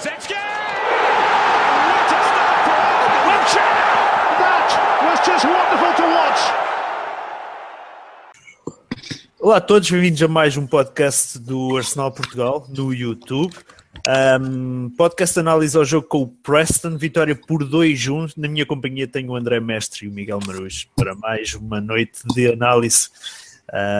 What a start for! That was just wonderful to watch. Olá a todos, bem-vindos a mais um podcast do Arsenal Portugal no YouTube. Um, podcast análise ao jogo com o Preston, vitória por 2-1. Na minha companhia tenho o André Mestre e o Miguel Marujo para mais uma noite de análise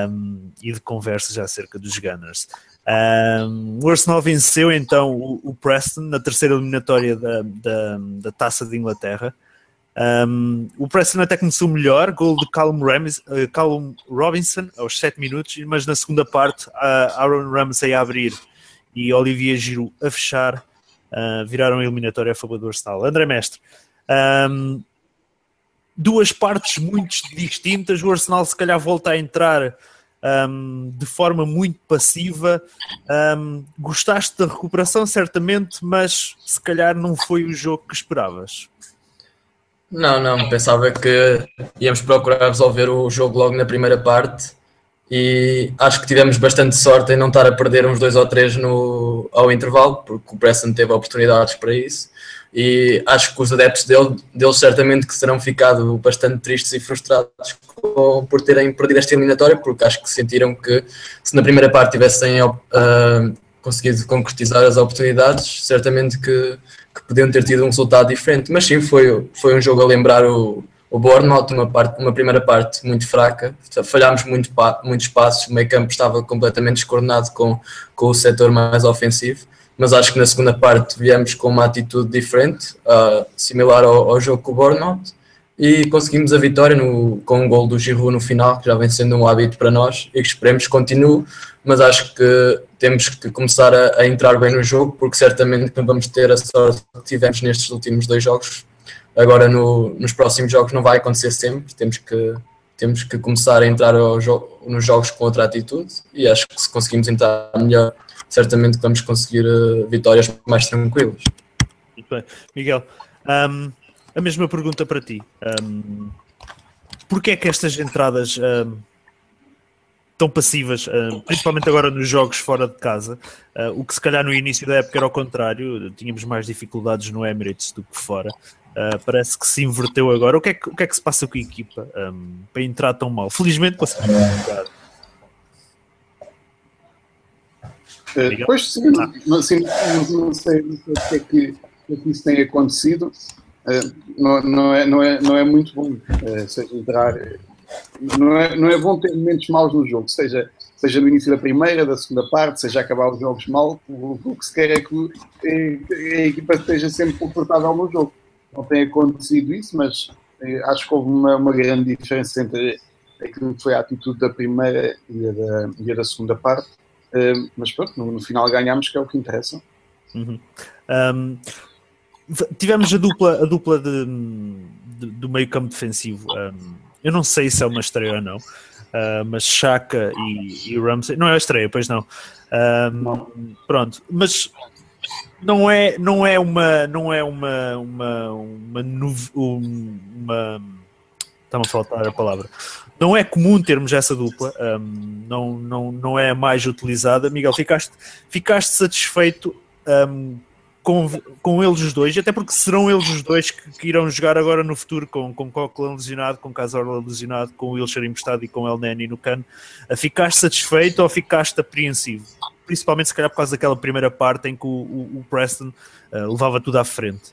um, e de conversas acerca dos Gunners. Um, o Arsenal venceu então o, o, Preston na terceira eliminatória da, da, da Taça de Inglaterra. Um, o Preston até começou melhor, gol de Callum, Rams, uh, Callum Robinson aos 7 minutos, mas na segunda parte, uh, Aaron Ramsey a abrir e Olivier Giroud a fechar, uh, viraram a eliminatória a favor do Arsenal. André Mestre, um, duas partes muito distintas. O Arsenal, se calhar, volta a entrar um, de forma muito passiva. Um, gostaste da recuperação, certamente, mas se calhar não foi o jogo que esperavas. Não, não, pensava que íamos procurar resolver o jogo logo na primeira parte e acho que tivemos bastante sorte em não estar a perder uns dois ou três no, ao intervalo, porque o Preston teve oportunidades para isso e acho que os adeptos dele, deles certamente que serão ficado bastante tristes e frustrados com, por terem perdido esta eliminatória, porque acho que sentiram que se na primeira parte tivessem uh, conseguido concretizar as oportunidades, certamente que, que, podiam ter tido um resultado diferente. Mas sim, foi, foi um jogo a lembrar o, o Bournemouth, uma, parte, uma primeira parte muito fraca, falhámos muito, muitos passos, o meio campo estava completamente descoordenado com, com o setor mais ofensivo mas acho que na segunda parte viemos com uma atitude diferente, uh, similar ao, ao, jogo com o Bournemouth, e conseguimos a vitória no, com um gol do Giroud no final, que já vem sendo um hábito para nós, e que esperemos que continue, mas acho que temos que começar a, a entrar bem no jogo, porque certamente não vamos ter a sorte que tivemos nestes últimos dois jogos. Agora no, nos próximos jogos não vai acontecer sempre, temos que, temos que começar a entrar jo nos jogos com outra atitude, e acho que se conseguimos entrar melhor certamente vamos conseguir uh, vitórias mais tranquilas. Muito bem. Miguel, um, a mesma pergunta para ti. Um, Porquê é que estas entradas um, tão passivas, principalmente agora nos jogos fora de casa, uh, o que se calhar no início da época era ao contrário, tínhamos mais dificuldades no Emirates do que fora. Uh, parece que se inverteu agora. O que, é que, o que é que se passa com a equipa um, para entrar tão mal? Felizmente conseguimos jogar. Uh, pois sim, ah. não, sei, o que é que, é que isso tem acontecido. Uh, não, não, é, não, é, não é muito bom, uh, seja entrar. Não é, não é bom ter momentos maus no jogo, seja, seja no início da primeira, da segunda parte, seja acabar os jogos mal. O, o que se quer é que a equipa esteja sempre confortável no jogo. Não tem acontecido isso, mas acho que houve uma, uma grande diferença entre aquilo que foi a atitude da primeira e a da, e a da segunda parte Uh, mas pronto, no, no, final ganhámos, que é o que interessa. Uhum. Um, tivemos a dupla, a dupla de, de, do meio campo defensivo. Um, eu não sei se é uma estreia ou não, uh, mas Chaka e, e Ramsey. Não é a estreia, pois não. Um, não. Pronto, mas não é, não é uma. Não é uma. Uma. Uma. uma, uma Está-me a faltar a palavra não é comum termos essa dupla, um, não, não, não é mais utilizada. Miguel, ficaste, ficaste satisfeito um, com, com eles os dois, até porque serão eles os dois que, que irão jogar agora no futuro com, com Coquelin lesionado, com Cazorla lesionado, com Wilshire emprestado e com El Neni no cano. Uh, ficaste satisfeito ou ficaste apreensivo? Principalmente se calhar por causa daquela primeira parte em que o, o, o Preston uh, levava tudo à frente.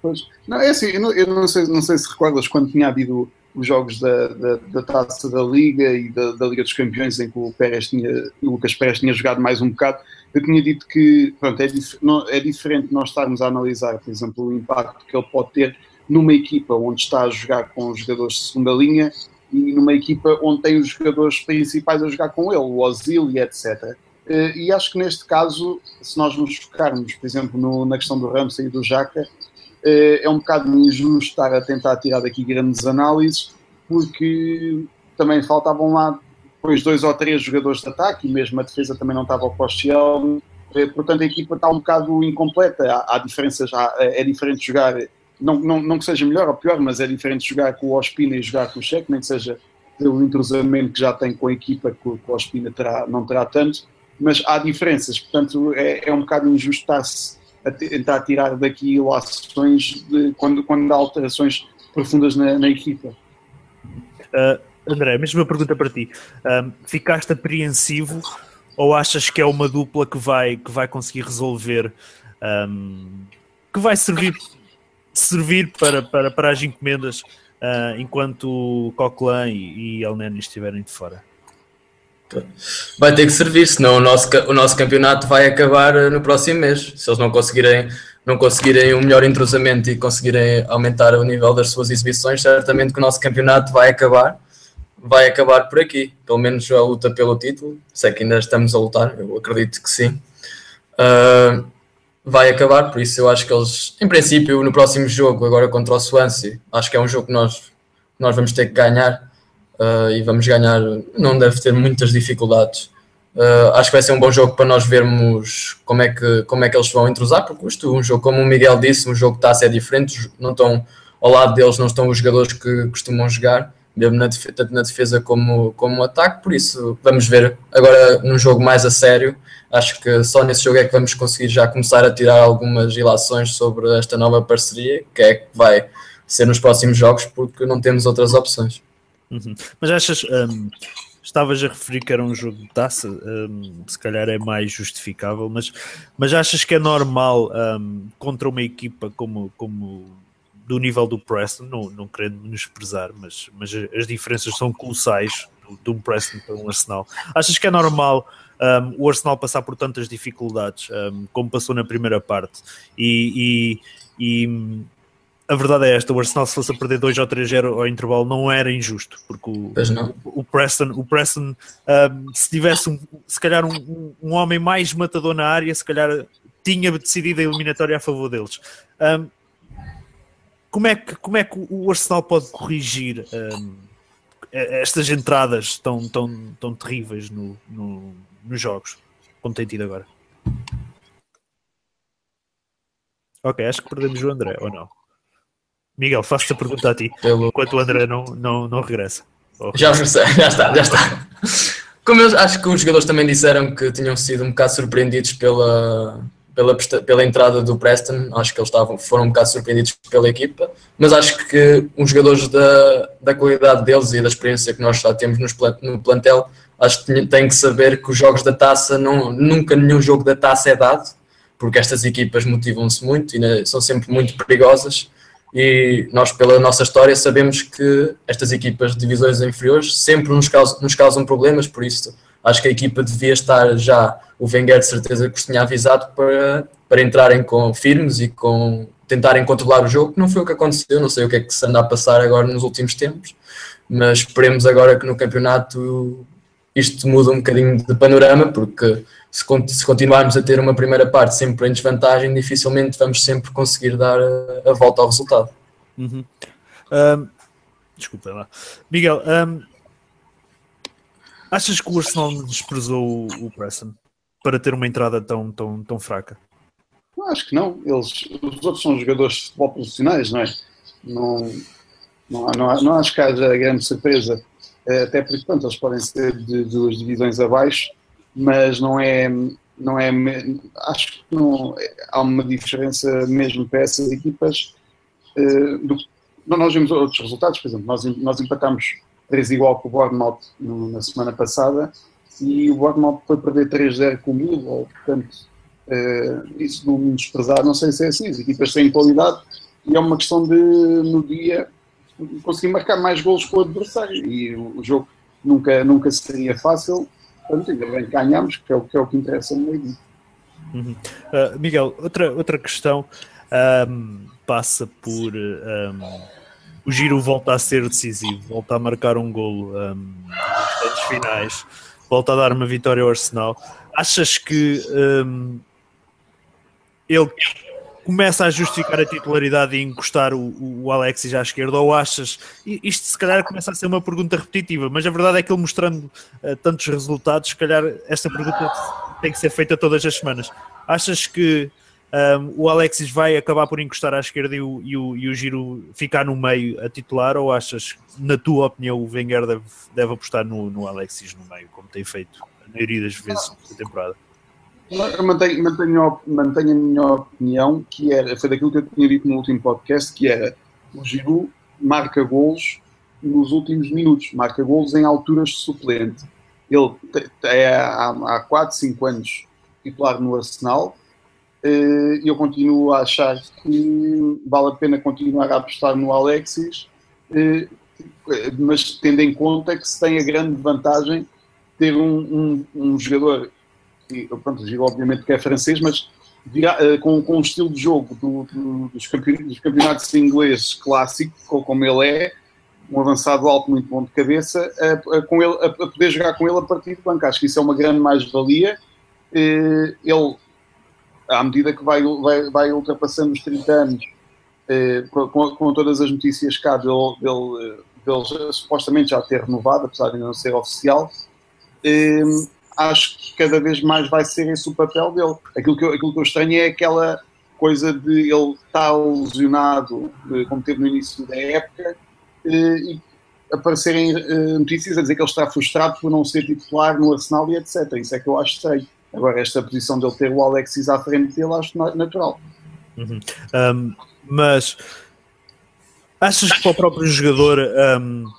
Pois. Não, é assim, eu não, eu não, sei, não sei se recordas quando tinha havido os jogos da, da, da, taça da Liga e da, da, Liga dos Campeões, em que o, Pérez tinha, o Lucas Pérez tinha jogado mais um bocado, eu tinha dito que pronto, é, dif não, é diferente nós estarmos a analisar, por exemplo, o impacto que ele pode ter numa equipa onde está a jogar com os jogadores de segunda linha e numa equipa onde tem os jogadores principais a jogar com ele, o Ozil e etc. Eh, e acho que neste caso, se nós nos focarmos, por exemplo, no, na questão do Ramsey e do Jaca, é um bocado injusto estar a tentar tirar daqui grandes análises, porque também faltavam lá depois dois ou três jogadores de ataque e mesmo a defesa também não estava ao poste eh, portanto a equipa está um bocado incompleta, há, há diferenças, há, é diferente jogar, não, não, não que seja melhor ou pior, mas é diferente jogar com o Ospina e jogar com o Cheque, nem que seja pelo entrosamento que já tem com a equipa, que o Ospina terá, não terá tanto, mas há diferenças, portanto é, é um bocado injusto estar-se a tentar tirar daqui lações de, quando, quando há alterações profundas na, na equipa. Uh, André, mesma pergunta para ti. Ficaste apreensivo ou achas que é uma dupla que vai, que vai conseguir resolver, um, que vai servir, servir para, para, para as encomendas uh, enquanto Coquelin e, e Elneny estiverem de fora? Vai ter que servir, senão o nosso, o nosso campeonato vai acabar no próximo mês. Se eles não conseguirem, não conseguirem um melhor entrosamento e conseguirem aumentar o nível das suas exibições, certamente que o nosso campeonato vai acabar vai acabar por aqui. Pelo menos a luta pelo título. Sei que ainda estamos a lutar, eu acredito que sim. Uh, vai acabar, por isso eu acho que eles, em princípio, no próximo jogo, agora contra o Swansea, acho que é um jogo que nós, nós vamos ter que ganhar uh, e vamos ganhar, não deve ter muitas dificuldades. Uh, acho que vai ser um bom jogo para nós vermos como é que, como é que eles vão entrosar, porque isto, um jogo, como o Miguel disse, um jogo que está a ser diferente, não estão, ao lado deles não estão os jogadores que costumam jogar, mesmo na defesa, tanto na defesa como, como no ataque, por isso vamos ver agora num jogo mais a sério. Acho que só nesse jogo é que vamos conseguir já começar a tirar algumas ilações sobre esta nova parceria, que é que vai ser nos próximos jogos, porque não temos outras opções. Uhum. Mas achas, um, estavas a referir que era um jogo de taça, um, se calhar é mais justificável, mas, mas achas que é normal um, contra uma equipa como, como do nível do Preston, não, não querendo menosprezar, mas, mas as diferenças são colossais de um Preston para um Arsenal. Achas que é normal um, o Arsenal passar por tantas dificuldades um, como passou na primeira parte? E, e, e, a verdade é esta: o Arsenal, se fosse a perder 2 ou 3-0 ao intervalo, não era injusto, porque o, o, o Preston, o Preston um, se tivesse um, se calhar um, um, homem mais matador na área, se calhar tinha decidido a eliminatória a favor deles. Um, como é que, como é que o Arsenal pode corrigir um, estas entradas tão, tão, tão terríveis no, no, nos jogos, como tem tido agora? Ok, acho que perdemos o André, ou não? Miguel, faço-te a pergunta a ti, Pelo... enquanto o André não, não, não regressa. Oh. Já já está, já está. Como eu acho que os jogadores também disseram que tinham sido um bocado surpreendidos pela, pela, pela entrada do Preston, acho que eles estavam, foram um bocado surpreendidos pela equipa, mas acho que os jogadores da, da qualidade deles e da experiência que nós já temos nos, no plantel, acho que têm que saber que os jogos da taça, não, nunca nenhum jogo da taça é dado, porque estas equipas motivam-se muito e são sempre muito perigosas. E nós, pela nossa história, sabemos que estas equipas de divisões inferiores sempre nos causam, nos causam problemas, por isso acho que a equipa devia estar já, o Wenger de certeza que os tinha avisado para, para entrarem com firmes e com tentarem controlar o jogo, não foi o que aconteceu, não sei o que é que se anda a passar agora nos últimos tempos, mas esperemos agora que no campeonato isto muda um bocadinho de panorama, porque se, se continuarmos a ter uma primeira parte sempre em desvantagem, dificilmente vamos sempre conseguir dar a, a volta ao resultado. Uhum. Um, desculpa lá. Miguel, um, Achas que o Arsenal desprezou o Preston para ter uma entrada tão, tão, tão fraca? Acho que não. Eles, os outros são jogadores de futebol profissionais, não é? Não, não, não, não acho que haja grande surpresa. Eh, até porque, pronto, eles podem ser de duas divisões abaixo, mas não é. Não é acho que não, há uma diferença mesmo para essas equipas. Uh, do, nós vimos outros resultados, por exemplo, nós, nós empatamos 3 igual com o Bournemouth na semana passada e o Bournemouth foi perder 3-0 com o Millwall, portanto uh, isso não me desprezar, não sei se é assim, as equipas têm qualidade e é uma questão de no dia conseguir marcar mais golos com o adversário e o, jogo nunca, nunca seria fácil, portanto ainda bem que ganhamos, que é o que, é o que interessa no meio uhum. uh, Miguel, outra, outra questão um, passa por um, o giro volta a ser decisivo, volta a marcar um golo um, nos finais, volta a dar uma vitória ao Arsenal. Achas que um, ele começa a justificar a titularidade e encostar o, o Alexis à esquerda ou achas, isto se calhar começa a ser uma pergunta repetitiva, mas a verdade é que ele mostrando uh, tantos resultados, se calhar esta pergunta tem que ser feita todas as semanas. Achas que um, o Alexis vai acabar por encostar à esquerda e o, e, o, e o Giro ficar no meio a titular ou achas, na tua opinião, o Wenger deve, deve apostar no, no Alexis no meio, como tem feito a maioria das vezes na temporada? Eu mantenho, mantenho, mantenho a minha opinião, que era, foi daquilo que eu tinha dito no último podcast, que era o Giroud marca gols nos últimos minutos, marca gols em alturas de suplente. Ele é há, há 4, 5 anos titular no Arsenal e eu continuo a achar que vale a pena continuar a apostar no Alexis, mas tendo em conta que se tem a grande vantagem ter um, um, um jogador e, pronto, digo obviamente que é francês, mas vira, com, com o estilo de jogo do, do, dos, campeonatos, dos campeonatos ingleses clássico, como ele é, um avançado alto muito bom de cabeça, a, a, com ele, a, a, poder jogar com ele a partir do banco. Acho que isso é uma grande mais-valia. Eh, ele, à medida que vai, vai, vai ultrapassando os 30 anos, eh, com, com, todas as notícias cá dele, dele, dele, supostamente já ter renovado, apesar de não ser oficial, eh, acho que cada vez mais vai ser esse o papel dele. Aquilo que eu, aquilo que eu estranho é aquela coisa de ele estar lesionado, como teve no início da época, e aparecerem notícias a dizer que ele está frustrado por não ser titular no Arsenal e etc. Isso é que eu acho estranho. Agora, esta posição dele ter o Alexis à frente dele, acho natural. Uhum. Um, mas achas que para o próprio jogador um,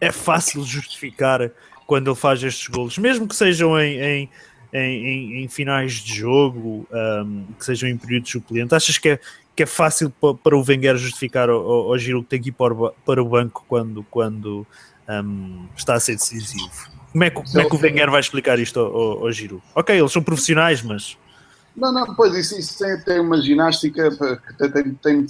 é fácil justificar quando ele faz estes golos, mesmo que sejam em, em, em, em finais de jogo, um, que sejam em períodos suplentes, achas que é, que é fácil para, o Wenger justificar ao, Giro que tem que ir para, o banco quando, quando um, está a ser decisivo? Como é, que, como é que o Wenger vai explicar isto ao, ao, Giro? Ok, eles são profissionais, mas... Não, não, pois isso, isso tem, tem uma ginástica, tem, tem, tem,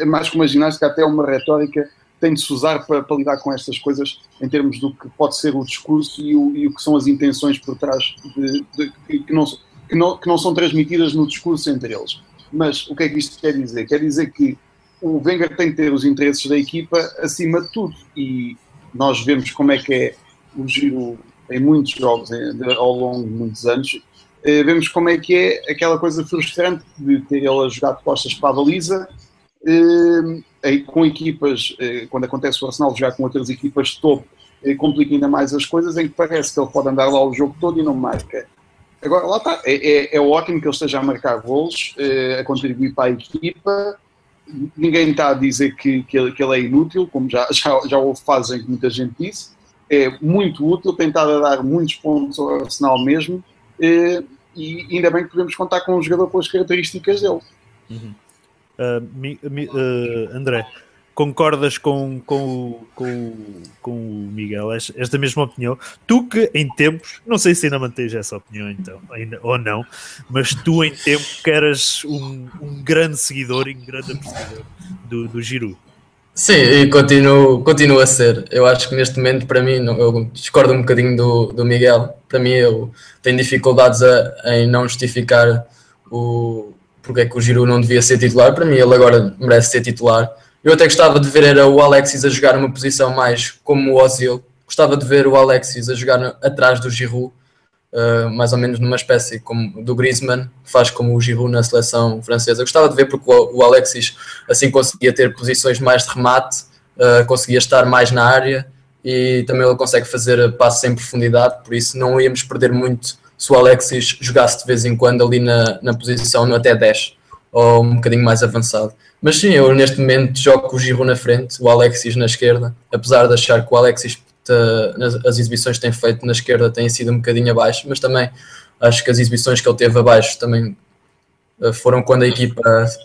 é mais que uma ginástica, até uma retórica tem de se usar para, para, lidar com estas coisas em termos do que pode ser o discurso e o, e o que são as intenções por trás de, de, que, não, que, não, que não são transmitidas no discurso entre eles. Mas o que é que isto quer dizer? Quer dizer que o Wenger tem que ter os interesses da equipa acima de tudo e nós vemos como é que é o giro em muitos jogos ao longo de muitos anos eh, vemos como é que é aquela coisa frustrante de ter ele a jogar de costas para a baliza eh, com equipas, eh, quando acontece o Arsenal jogar com outras equipas de topo, eh, complica ainda mais as coisas, em que parece que ele pode andar lá o jogo todo e não marca. Agora, lá está, é, é, é ótimo que ele esteja a marcar gols, a contribuir para a equipa, ninguém está a dizer que, que, ele, que ele é inútil, como já, já, já houve fases em que muita gente disse, é muito útil, tem estado a dar muitos pontos ao Arsenal mesmo, e ainda bem que podemos contar com um jogador com as características dele. Uhum. Uh, uh, André, concordas com, com, com, com o Miguel? És, és da mesma opinião? Tu que em tempos, não sei se ainda mantens essa opinião então, ainda, ou não, mas tu em tempo que eras um, um grande seguidor e um grande apreciador do, do Giroud. Sim, e continuo, continuo a ser. Eu acho que neste momento, para mim, eu discordo um bocadinho do, do Miguel. Para mim, eu tenho dificuldades a, em não justificar o, porque é que o Giroud não devia ser titular. Para mim, ele agora merece ser titular. Eu até gostava de ver era o Alexis a jogar numa posição mais como o Ozil. Gostava de ver o Alexis a jogar atrás do Giroud, uh, mais ou menos numa espécie como do Griezmann, que faz como o Giroud na seleção francesa. Gostava de ver porque o, Alexis assim conseguia ter posições mais de remate, uh, conseguia estar mais na área e também ele consegue fazer passos em profundidade, por isso não íamos perder muito se o Alexis jogasse de vez em quando ali na, na posição no até 10 ou um bocadinho mais avançado. Mas sim, eu neste momento jogo o Giroud na frente, o Alexis na esquerda, apesar de achar que o Alexis as exibições que tem feito na esquerda têm sido um bocadinho abaixo, mas também acho que as exibições que ele teve abaixo também eh, foram quando a equipa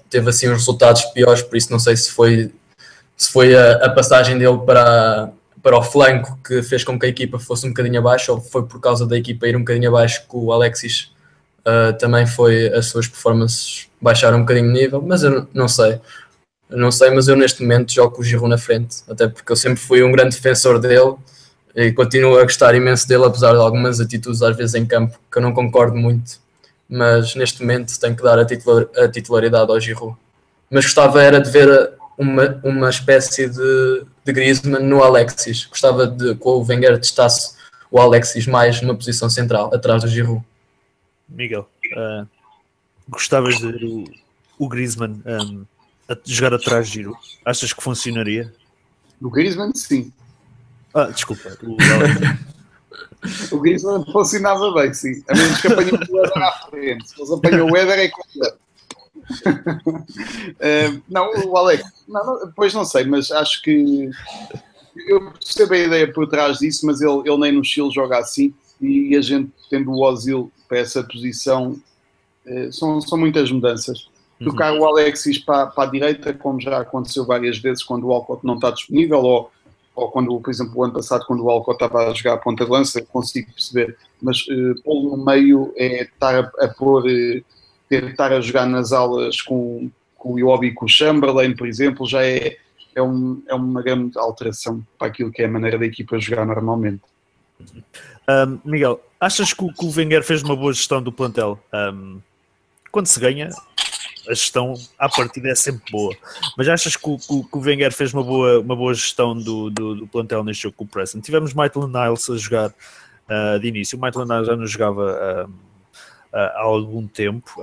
teve assim os resultados piores, por isso não sei se foi se foi a, a passagem dele para para o flanco que fez com que a equipa fosse um bocadinho abaixo, ou foi por causa da equipa ir um bocadinho abaixo que o Alexis uh, também foi, as suas performances baixaram um bocadinho de nível, mas eu não sei. não sei, mas eu neste momento jogo com o Giroud na frente, até porque eu sempre fui um grande defensor dele e continuo a gostar imenso dele, apesar de algumas atitudes às vezes em campo que eu não concordo muito, mas neste momento tenho que dar a, titular, a titularidade ao Giroud. Mas gostava era de ver uma, uma espécie de, de Griezmann no Alexis. Gostava de que o Wenger testasse o Alexis mais numa posição central, atrás do Giroud. Miguel, uh, gostavas de ver o, o Griezmann um, a jogar atrás de Giroud? Achas que funcionaria? No Griezmann, sim. Ah, desculpa. O Griezmann funcionava bem, sim. A menos que apanhou o Éder à frente. Se eles apanhou o Éder é completo. Uh, não, o Alex, não, não, depois não sei, mas acho que eu percebo a ideia por trás disso, mas ele, ele nem no Chile joga assim e a gente tendo o Ozil para essa posição uh, são, são muitas mudanças. Uhum. Tocar o Alexis para, para a direita, como já aconteceu várias vezes quando o Alcott não está disponível, ou, ou quando, por exemplo, o ano passado, quando o Alcott estava a jogar a ponta de lança, consigo perceber. Mas uh, pô-lo no meio é estar a, a pôr, uh, ter, estar a jogar nas aulas com, com o Iwobi e com o Chamberlain, por exemplo, já é, é, um, é uma grande alteração para aquilo que é a maneira da equipa jogar normalmente. Um, Miguel, achas que o, que o Wenger fez uma boa gestão do plantel? Um, quando se ganha, a gestão à partida é sempre boa. Mas achas que o, que o Wenger fez uma boa, uma boa gestão do, do, do plantel neste jogo com o Preston? Tivemos Maitland Niles a jogar uh, de início. O Maitland Niles já não jogava uh, há algum tempo.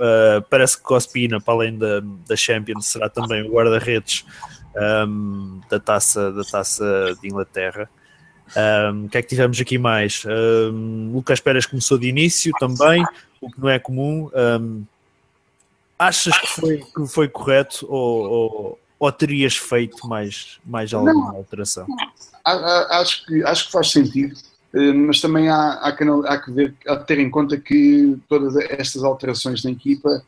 parece que Cospina, para além da, da Champions, será também o guarda-redes um, da, taça, da taça de Inglaterra. Um, o que é que tivemos aqui mais? Um, Lucas Pérez começou de início também, o que não é comum. Um, achas que foi, que foi correto ou, ou, ou terias feito mais, mais alguma alteração? Acho que, acho que faz sentido, mas também há, há, que, há que ver, há que ter em conta que todas estas alterações na equipa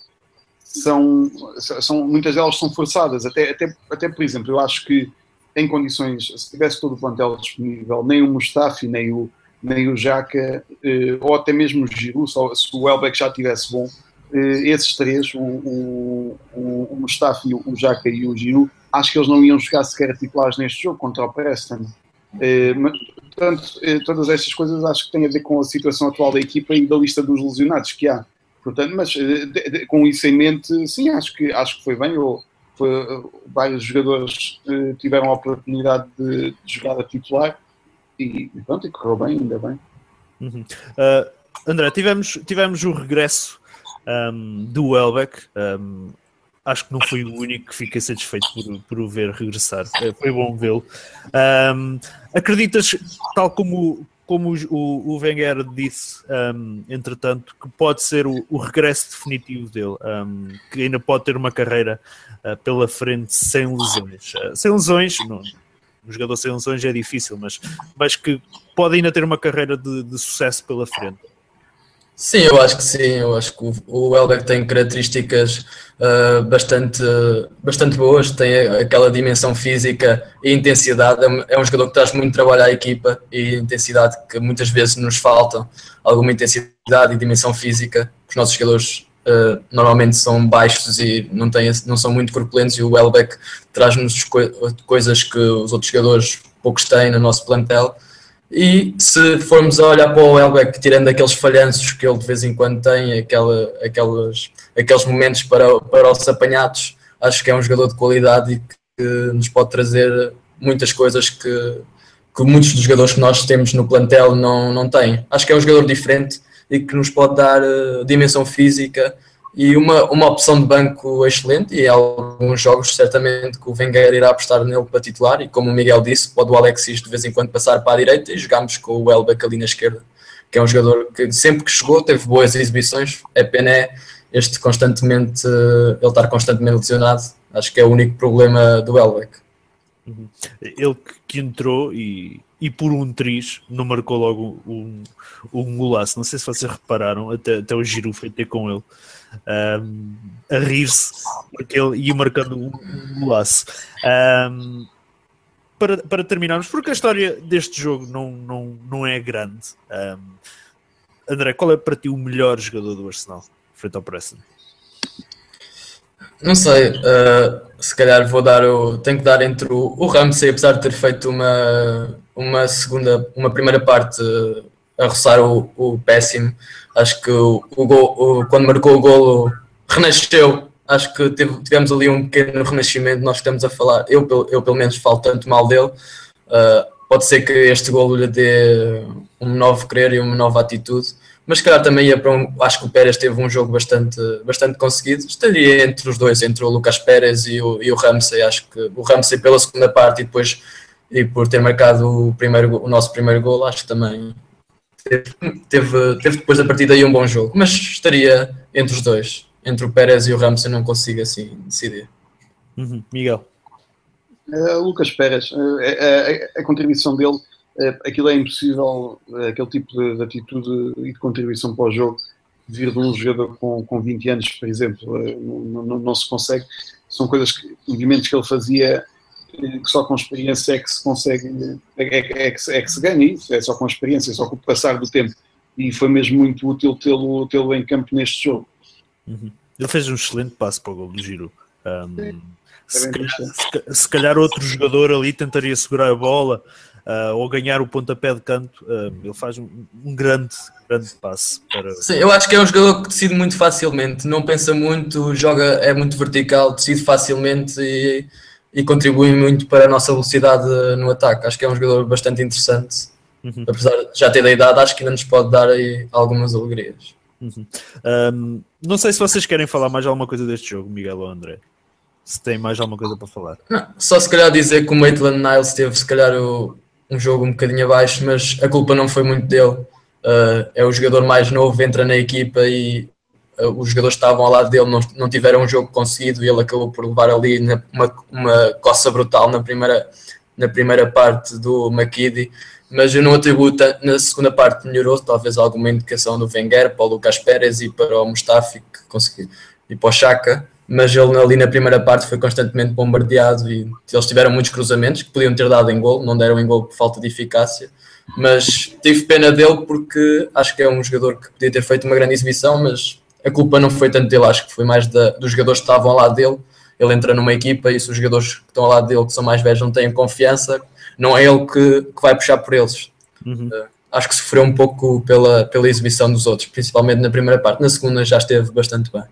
são, são muitas delas são forçadas, até, até, até por exemplo, eu acho que em condições, se tivesse todo o plantel disponível, nem o Mustafi, nem o, nem o Jaca, eh, ou até mesmo o Giroud, se o Elbeck já estivesse bom, eh, esses três, o, o, o, Mustafi, o Jaca e o Giroud, acho que eles não iam jogar sequer titulares neste jogo contra o Preston. Eh, portanto, eh, todas estas coisas acho que têm a ver com a situação atual da equipa e da lista dos lesionados que há. Portanto, mas de, de, com isso em mente, sim, acho que, acho que foi bem. Ou, foi, vários jogadores tiveram a oportunidade de, de jogar a titular e, e pronto, e correu bem, ainda bem. Uhum. Uh, André, tivemos, tivemos o regresso um, do Welbeck. Um, acho que não fui o único que fiquei satisfeito por, por o ver regressar. Eh, foi bom vê-lo. Um, acreditas, tal como, como o, o Wenger disse, um, entretanto, que pode ser o, o regresso definitivo dele, um, que ainda pode ter uma carreira uh, pela frente sem lesões. Uh, sem lesões, não, um jogador sem lesões é difícil, mas, mas que pode ainda ter uma carreira de, de sucesso pela frente. Sim, eu acho que sim. Eu acho que o Elbeck tem características uh, bastante, bastante boas, tem aquela dimensão física e intensidade. É, é um jogador que traz muito trabalho à equipa e intensidade que muitas vezes nos falta. Alguma intensidade e dimensão física. Os nossos jogadores uh, normalmente são baixos e não, têm, não são muito corpulentos e o Elbeck traz-nos co coisas que os outros jogadores poucos têm no nosso plantel e se formos a olhar para o Elbeck, tirando aqueles falhanços que ele de vez em quando tem, aquela, aquelas, aqueles momentos para, para os apanhados, acho que é um jogador de qualidade e que nos pode trazer muitas coisas que, que muitos dos jogadores que nós temos no plantel não, não têm. Acho que é um jogador diferente e que nos pode dar uh, dimensão física e uma, uma opção de banco excelente e alguns jogos certamente que o Wenger irá apostar nele para titular e como o Miguel disse, pode o Alexis de vez em quando passar para a direita e jogamos com o Elbeck ali na esquerda, que é um jogador que sempre que chegou teve boas exibições, é pena é este constantemente, ele estar constantemente lesionado, acho que é o único problema do Elbeck. Uhum. Ele que entrou e, e por um triz não marcou logo um, um golaço. Não sei se vocês repararam, até, até o giro foi ter com ele um, a rir-se porque ele ia marcando um, um golaço. Um, para, para terminarmos, porque a história deste jogo não, não, não é grande. André, qual é para ti o melhor jogador do Arsenal frente ao Preston? Não sei, uh, se calhar vou dar o. Tenho que dar entre o, o Ramsey, apesar de ter feito uma, uma segunda, uma primeira parte a roçar o, o péssimo. Acho que o, o, gol, o, quando marcou o golo renasceu. Acho que teve, tivemos ali um pequeno renascimento. Nós estamos a falar, eu, eu pelo menos falo tanto mal dele. Uh, pode ser que este golo lhe dê um novo querer e uma nova atitude mas se calhar também ia para um. Acho que o Pérez teve um jogo bastante, bastante conseguido. Estaria entre os dois, entre o Lucas Pérez e o, e o Ramsey. Acho que o Ramsey pela segunda parte e depois e por ter marcado o, primeiro, o nosso primeiro gol, acho que também teve, teve, teve depois da partida aí um bom jogo, mas estaria entre os dois, entre o Pérez e o Ramos, eu não consigo assim decidir. Uhum. Miguel. Uh, Lucas Pérez, uh, a, a, a, contribuição dele, uh, aquilo é impossível, aquele tipo de, de, atitude e de contribuição para o jogo, vir de um jogador com, com 20 anos, por exemplo, não, não, não, se consegue. São coisas que, movimentos que ele fazia que só com experiência é que se consegue, é, é, é, que, é que se ganha isso, é só com experiência, é só com o passar do tempo. E foi mesmo muito útil tê-lo tê, em campo neste jogo. Uhum. Ele fez um excelente passo para o gol do Giro. Um, se, calhar, se, se, calhar, outro jogador ali tentaria segurar a bola uh, ou ganhar o pontapé de canto. Uh, ele faz um, um, grande, grande passe. Para... Sim, eu acho que é um jogador que decide muito facilmente, não pensa muito, joga, é muito vertical, decide facilmente e, e contribui muito para a nossa velocidade no ataque. Acho que é um jogador bastante interessante. Uhum. Apesar de já ter da idade, acho que ainda nos pode dar aí algumas alegrias. Uhum. Um, não sei se vocês querem falar mais alguma coisa deste jogo, Miguel ou André se tem mais alguma coisa para falar. Não, só se calhar dizer que o Maitland Niles teve se calhar o, um jogo um bocadinho abaixo, mas a culpa não foi muito dele. Uh, é o jogador mais novo, entra na equipa e os jogadores que estavam ao lado dele não, não tiveram um jogo conseguido e ele acabou por levar ali na, uma, uma coça brutal na primeira, na primeira parte do McKinney. Mas eu não atribuo na segunda parte melhorou, talvez alguma indicação do Wenger para o Lucas Pérez e para o Mustafi que conseguiu, e para o Chaka mas ele ali na primeira parte foi constantemente bombardeado e eles tiveram muitos cruzamentos que podiam ter dado em gol, não deram em gol por falta de eficácia, mas tive pena dele porque acho que é um jogador que podia ter feito uma grande exibição, mas a culpa não foi tanto dele, acho que foi mais da, dos jogadores que estavam ao lado dele. Ele entra numa equipa e se os jogadores que estão ao lado dele, que são mais velhos, não têm confiança, não é ele que, que vai puxar por eles. Uhum. Uh, acho que sofreu um pouco pela, pela exibição dos outros, principalmente na primeira parte. Na segunda já esteve bastante bem.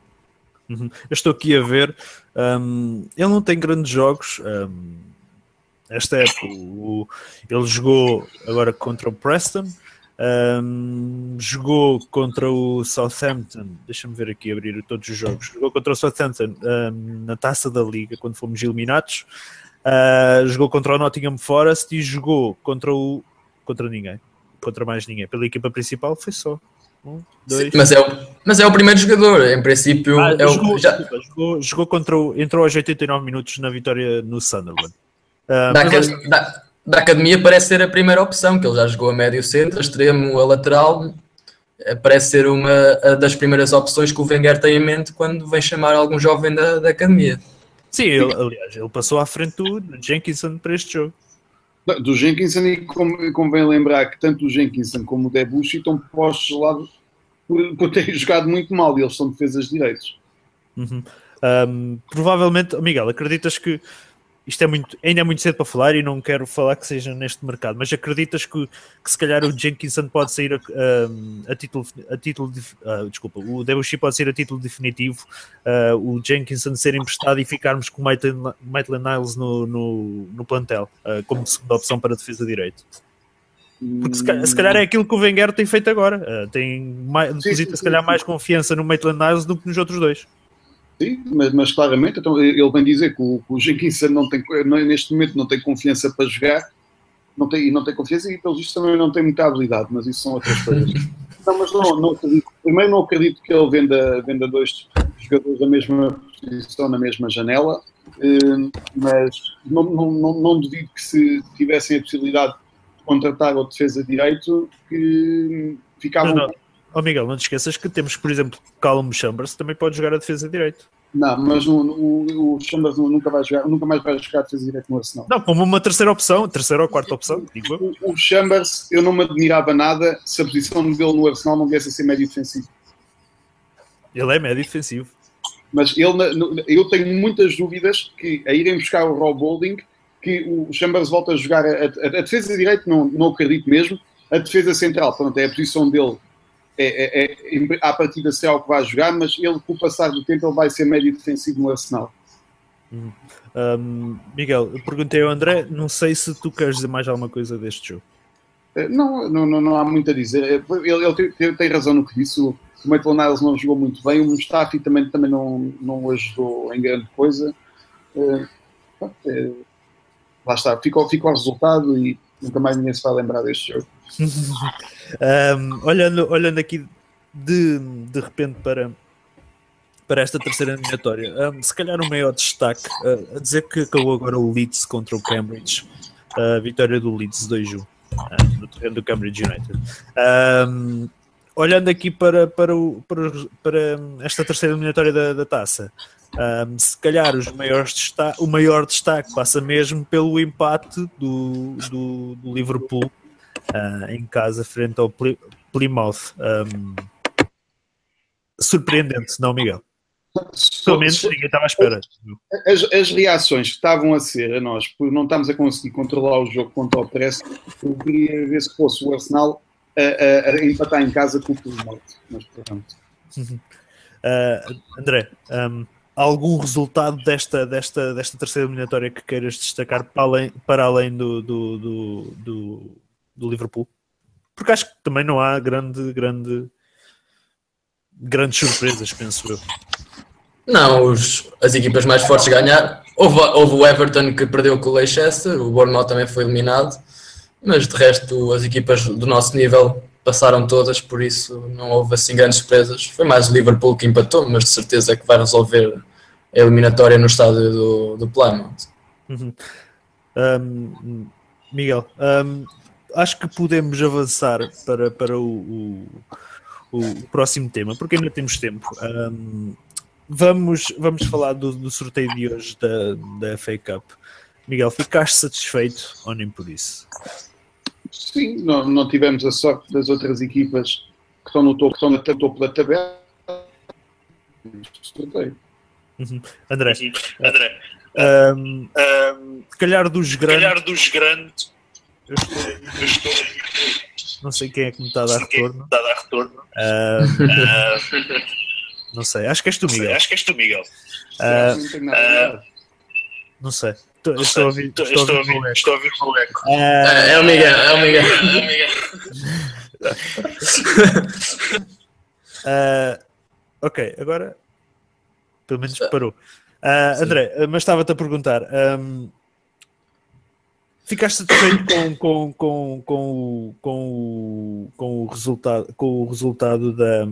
Uhum. Eu estou aqui a ver, um, ele não tem grandes jogos. Um, esta época, o, ele jogou agora contra o Preston, um, jogou contra o Southampton. Deixa-me ver aqui, abrir todos os jogos. Jogou contra o Southampton na taça da Liga, quando fomos eliminados. Uh, jogou contra o Nottingham Forest e jogou contra o. contra ninguém, contra mais ninguém. Pela equipa principal foi só um, dois. Sim, mas, é o, mas é o primeiro jogador, em princípio. Ah, é jogou, o, já... jogou, jogou, contra o, entrou aos 89 minutos na vitória no Sunderland. Uh, da, mas... da, da, academia parece ser a primeira opção, que ele já jogou a médio centro, a extremo, a lateral. Eh, parece ser uma das primeiras opções que o Wenger tem em mente quando vem chamar algum jovem da, da academia. Sim, ele, aliás, ele passou à frente do Jenkinson para este jogo. Do Jenkinson, e convém lembrar que tanto o Jenkinson como o Debussy estão postos lá por, por terem jogado muito mal e eles são defesas direitos. Uhum. Um, provavelmente, Miguel, acreditas que isto é muito, ainda é muito cedo para falar e não quero falar que seja neste mercado, mas acreditas que, que se calhar o Jenkinson pode sair a, a, a título, a título de, uh, desculpa, o Debussy pode ser a título definitivo, uh, o Jenkinson ser emprestado e ficarmos com o Maitland Niles no, no, no plantel, uh, como segunda opção para a defesa direita? Porque se calhar, se calhar, é aquilo que o Wenger tem feito agora, tem mais, deposita se calhar mais confiança no Maitland Niles do que nos outros dois. Sim, mas, mas, claramente então, ele vem dizer que o, o Jenkinson não tem, neste momento não tem confiança para jogar não tem, não tem confiança e pelo visto também não tem muita habilidade, mas isso são outras coisas. não, mas não, não acredito. Primeiro não acredito que ele venda, venda dois jogadores da mesma posição na mesma janela, eh, mas não, não, não, não duvido que se tivessem a possibilidade de contratar o defesa direito que ficavam não, não. Oh Miguel, não te esqueças que temos, por exemplo, Callum Chambers também pode jogar a defesa direito. Não, mas o, o, o Chambers nunca, vai jogar, nunca mais vai jogar a defesa direito no Arsenal. Não, como uma terceira opção, terceira ou quarta opção, digo o, o Chambers, eu não me admirava nada se a posição dele no Arsenal não viesse a ser médio defensivo. Ele é médio defensivo. Mas ele, eu tenho muitas dúvidas que a irem buscar o Rob Holding, que o Chambers volta a jogar a, a, a defesa direito, não, não acredito mesmo. A defesa central, pronto, é a posição dele é, é, é, à partida será o que vai jogar, mas ele, com o passar do tempo, ele vai ser médio defensivo no Arsenal. Hum. Um, Miguel, perguntei ao André, não sei se tu queres dizer mais alguma coisa deste jogo. É, não, não, não, não há muito a dizer. É, ele, ele tem, tem, razão no que disse. O Maitland Niles não jogou muito bem. O Mustafi também, também não, não ajudou em grande coisa. É, é, lá está, ficou, ficou o resultado e nunca mais ninguém se vai lembrar deste jogo. um, olhando, olhando aqui de, de repente para, para esta terceira eliminatória, um, se calhar o maior destaque, uh, a dizer que acabou agora o Leeds contra o Cambridge, a vitória do Leeds 2-1 uh, no terreno do Cambridge United. Um, olhando aqui para, para, o, para, para esta terceira eliminatória da, da taça, um, se calhar os maiores destaque, o maior destaque passa mesmo pelo empate do, do, do Liverpool uh, em casa frente ao Plymouth. Um, surpreendente, não, Miguel? Pelo menos ninguém estava à espera. As, as, reações que estavam a ser a nós, por não estamos a conseguir controlar o jogo contra o press, eu queria ver se fosse o Arsenal a, a, a empatar em casa com o Plymouth. Mas pronto. Uh, André, um, algum resultado desta, desta, desta terceira eliminatória que queiras destacar para além, para além do, do, do, do, do Liverpool? Porque acho que também não há grande, grande, grandes surpresas, penso eu. Não, os, as equipas mais fortes ganharam. Houve, houve o Everton que perdeu com o Leicester, o Bournemouth também foi eliminado, mas de resto as equipas do nosso nível passaram todas, por isso não houve assim grandes surpresas. Foi mais o Liverpool que empatou, mas de certeza que vai resolver a eliminatória no estádio do, do Plymouth. Uhum. Um, Miguel, um, acho que podemos avançar para, para o, o, o, próximo tema, porque ainda temos tempo. Um, vamos, vamos falar do, do, sorteio de hoje da, da FA Cup. Miguel, ficaste satisfeito ou nem por isso? Sim, não, não tivemos a sorte das outras equipas que estão no topo, que estão no topo da tabela. Uhum. André, André um, um, se calhar dos grandes. calhar dos grandes. Eu estou, eu estou, não sei quem é que me está a dar retorno. Está a dar retorno. Um, não sei, acho que és tu, Miguel. Sei, acho que és tu, Miguel. Uh, não sei. Estou, estou a ouvir, estou, estou, a ouvir, o estou a ouvir o eco. Uh, é o Miguel, é o Miguel. É o Miguel. uh, ok, agora pelo menos parou. Uh, André, mas estava-te a perguntar. Um, ficaste satisfeito com, com, com, com, o, com, o, com, o resultado, com o resultado da,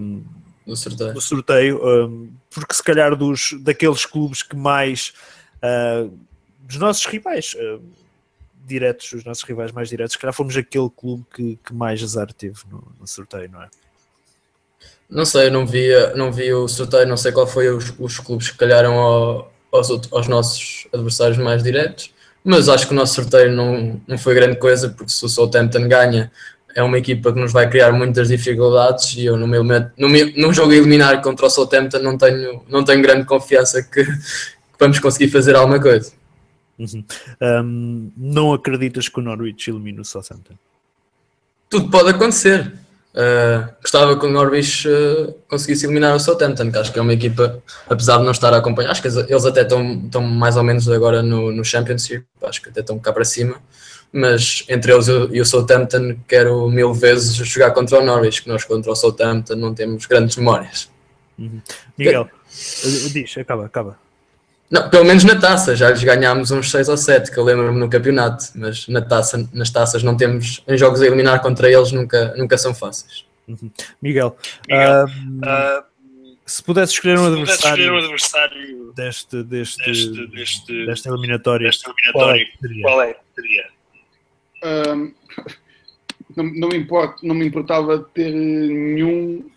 do sorteio, do sorteio um, porque se calhar dos, daqueles clubes que mais uh, dos nossos rivais uh, diretos, os nossos rivais mais diretos, se calhar fomos aquele clube que, que mais azar teve no, no sorteio, não é? Não sei, não vi, não vi o sorteio, não sei qual foi os, os clubes que calharam ao, aos, aos nossos adversários mais diretos, mas acho que o nosso sorteio não, não foi grande coisa, porque se o Southampton ganha, é uma equipa que nos vai criar muitas dificuldades e eu no meu, no meu no jogo eliminar contra o Southampton não tenho, não tenho grande confiança que, que vamos conseguir fazer alguma coisa. Uhum. Um, não acreditas que o Norwich elimine o Southampton? Tudo pode acontecer. Uh, gostava que o Norwich uh, conseguisse eliminar o Southampton, que acho que é uma equipa, apesar de não estar a acompanhar, acho que eles até estão, estão mais ou menos agora no, no Championship, acho que até estão cá para cima, mas entre eles e o Southampton quero mil vezes jogar contra o Norwich, que nós contra o Southampton não temos grandes memórias. Uhum. Miguel, que... diz, acaba, acaba. Não, pelo menos na taça, já lhes ganhámos uns 6 ou 7, que eu lembro-me no campeonato, mas na taça, nas taças não temos, em jogos a eliminar contra eles nunca, nunca são fáceis. Uhum. Miguel, Miguel uh, uh, se pudesse escolher um adversário, escolher um adversário deste, deste, deste, deste, desta eliminatória, desta eliminatória qual é que seria? Um, não, não, me importa, não me importava ter nenhum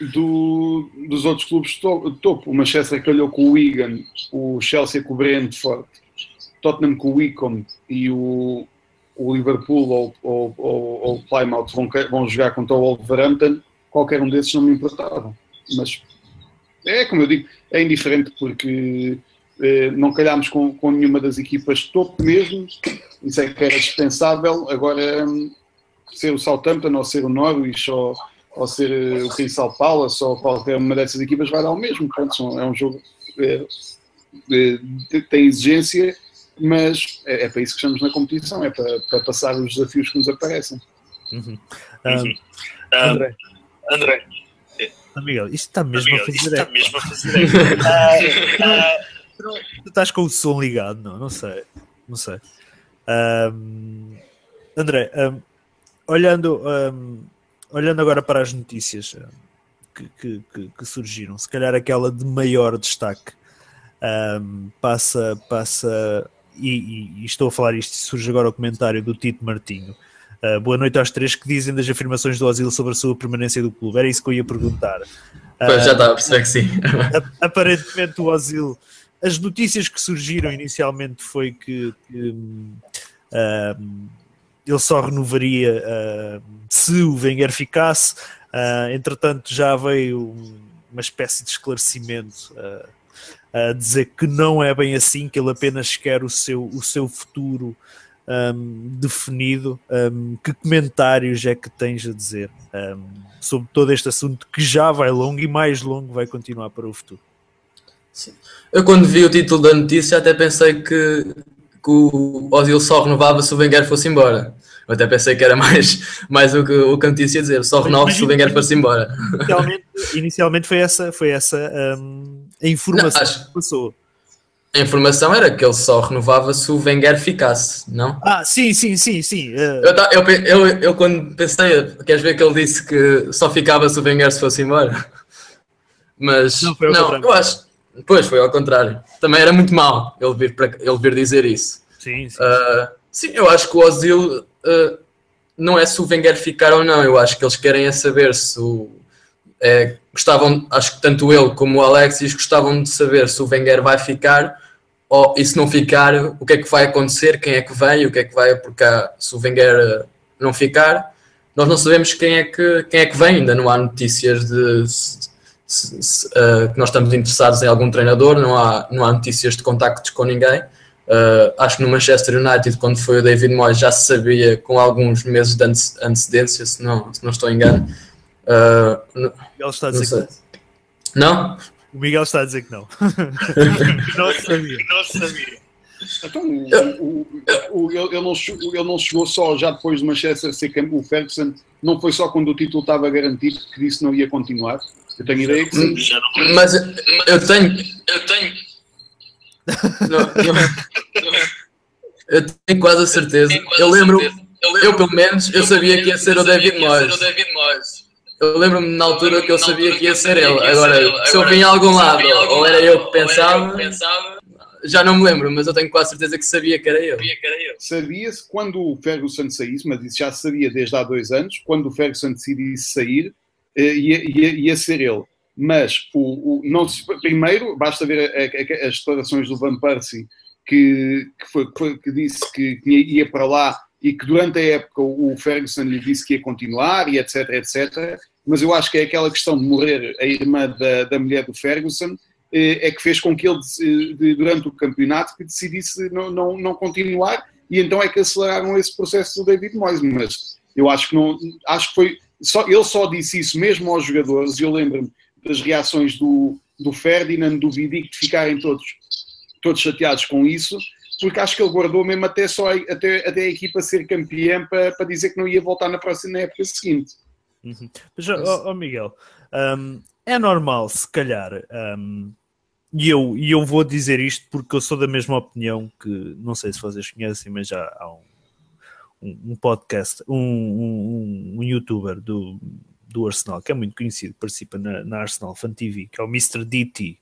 do, dos outros clubes de topo. O Manchester calhou com o Wigan, o Chelsea com o Brentford, Tottenham com o Wycombe e o, o Liverpool ou, ou, ou, ou o Plymouth vão, vão jogar contra o Wolverhampton, qualquer um desses não me importava. Mas é como eu digo, é indiferente porque eh, não calhámos com, com nenhuma das equipas de topo mesmo, isso é que era dispensável. Agora, hum, ser o Southampton ou ser o Norwich ou ou ser eh, o Crystal Palace ou qualquer uma dessas equipas vai dar o mesmo. Portanto, é um jogo é, é, tem exigência, mas é, é, para isso que estamos na competição, é para, para, passar os desafios que nos aparecem. Uhum. Um, André. André. Miguel, isto está mesmo Miguel, a fazer está mesmo a fazer uh, Tu estás com o som ligado, não? Não sei. Não sei. Um, André, um, olhando, um, olhando agora para as notícias que, que, que, que, surgiram, se calhar aquela de maior destaque um, passa, passa e, e, estou a falar isto, surge agora o comentário do Tito Martinho. Uh, boa noite aos três que dizem das afirmações do Osil sobre a sua permanência do clube. Era isso que eu ia perguntar. Pois, já estava a perceber que sim. aparentemente o Osil, as notícias que surgiram inicialmente foi que, que uh, ele só renovaria uh, se o Wenger ficasse. Uh, entretanto, já veio uma espécie de esclarecimento a dizer que não é bem assim, que ele apenas quer o seu, o seu futuro um, definido. Um, que comentários é que tens a dizer um, sobre todo este assunto que já vai longo e mais longo vai continuar para o futuro? Sim. Eu, quando vi o título da notícia, até pensei que, que o Ozil só renovava se o Wenger fosse embora. Eu até pensei que era mais, mais o, que, o notícia ia dizer, só renova se o Wenger fosse embora. Inicialmente, inicialmente foi essa, foi essa um, a informação não, acho, que passou. A informação era que ele só renovava se o Wenger ficasse, não? Ah, sim, sim, sim, sim. Uh... Eu, eu, eu, eu, quando pensei, queres ver que ele disse que só ficava se o Wenger se fosse embora? Mas não, não eu acho. Pois foi ao contrário. Também era muito mal ele vir, para, ele vir dizer isso. Sim, sim. Uh, sim, eu acho que o Ozil uh, não é se o Wenger ficar ou não. Eu acho que eles querem é saber se o. É, gostavam, acho que tanto ele como o Alexis gostavam de saber se o Wenger vai ficar ou, e se não ficar, o que é que vai acontecer, quem é que vem, o que é que vai, porque se o Wenger eh, não ficar, nós não sabemos quem é que, quem é que vem, ainda não há notícias de se, se, se, uh, que nós estamos interessados em algum treinador, não há, não há notícias de contactos com ninguém. Uh, acho que no Manchester United, quando foi o David Moyes, já se sabia com alguns meses de antecedência, se não, se não estou engano. Uh, Ele está a dizer que não? O Miguel está a dizer que não. não sabia. Não sabia. Então, o, o, o, ele, não, ele não chegou só já depois de Manchester ser o Ferguson, não foi só quando o título estava garantido que disse não ia continuar. Eu tenho ideia que sim. Mas eu tenho. Eu tenho. Não, eu, eu, tenho quase a certeza. Eu lembro, eu pelo menos, eu sabia que ia ser o David Moyes. Eu lembro-me na altura que eu sabia que ia ser ele. Agora, se eu vim a algum lado ou era eu que pensava, já não me lembro, mas eu tenho quase certeza que sabia que era eu. Sabia-se quando o Ferguson saísse, mas isso já se sabia desde há dois anos, quando o Ferguson decidisse sair, ia, ia, ia ser ele. Mas o, o, não primeiro, basta ver a, a, as declarações do Van Persie, que, que, foi, que, disse que ia para lá e que durante a época o Ferguson lhe disse que ia continuar e etc, etc. Mas eu acho que é aquela questão de morrer a irmã da, da mulher do Ferguson eh, é que fez com que ele, durante o campeonato, que decidisse não, não, não continuar e então é que aceleraram esse processo do David Moyes. Mas eu acho que não, acho que foi, só, ele só disse isso mesmo aos jogadores, e eu lembro-me das reações do, do Ferdinand, do Vidic, de ficarem todos, todos chateados com isso, porque acho que ele guardou mesmo até, só, até, até a equipa ser campeã para, para dizer que não ia voltar na próxima na época seguinte. Uhum. Mas, oh, oh Miguel, um, é normal, se calhar, um, e eu, e eu vou dizer isto porque eu sou da mesma opinião que, não sei se vocês conhecem, mas já há um, um podcast, um, um, um, youtuber do, do Arsenal, que é muito conhecido, participa na, na Arsenal Fan TV, que é o Mr. DT.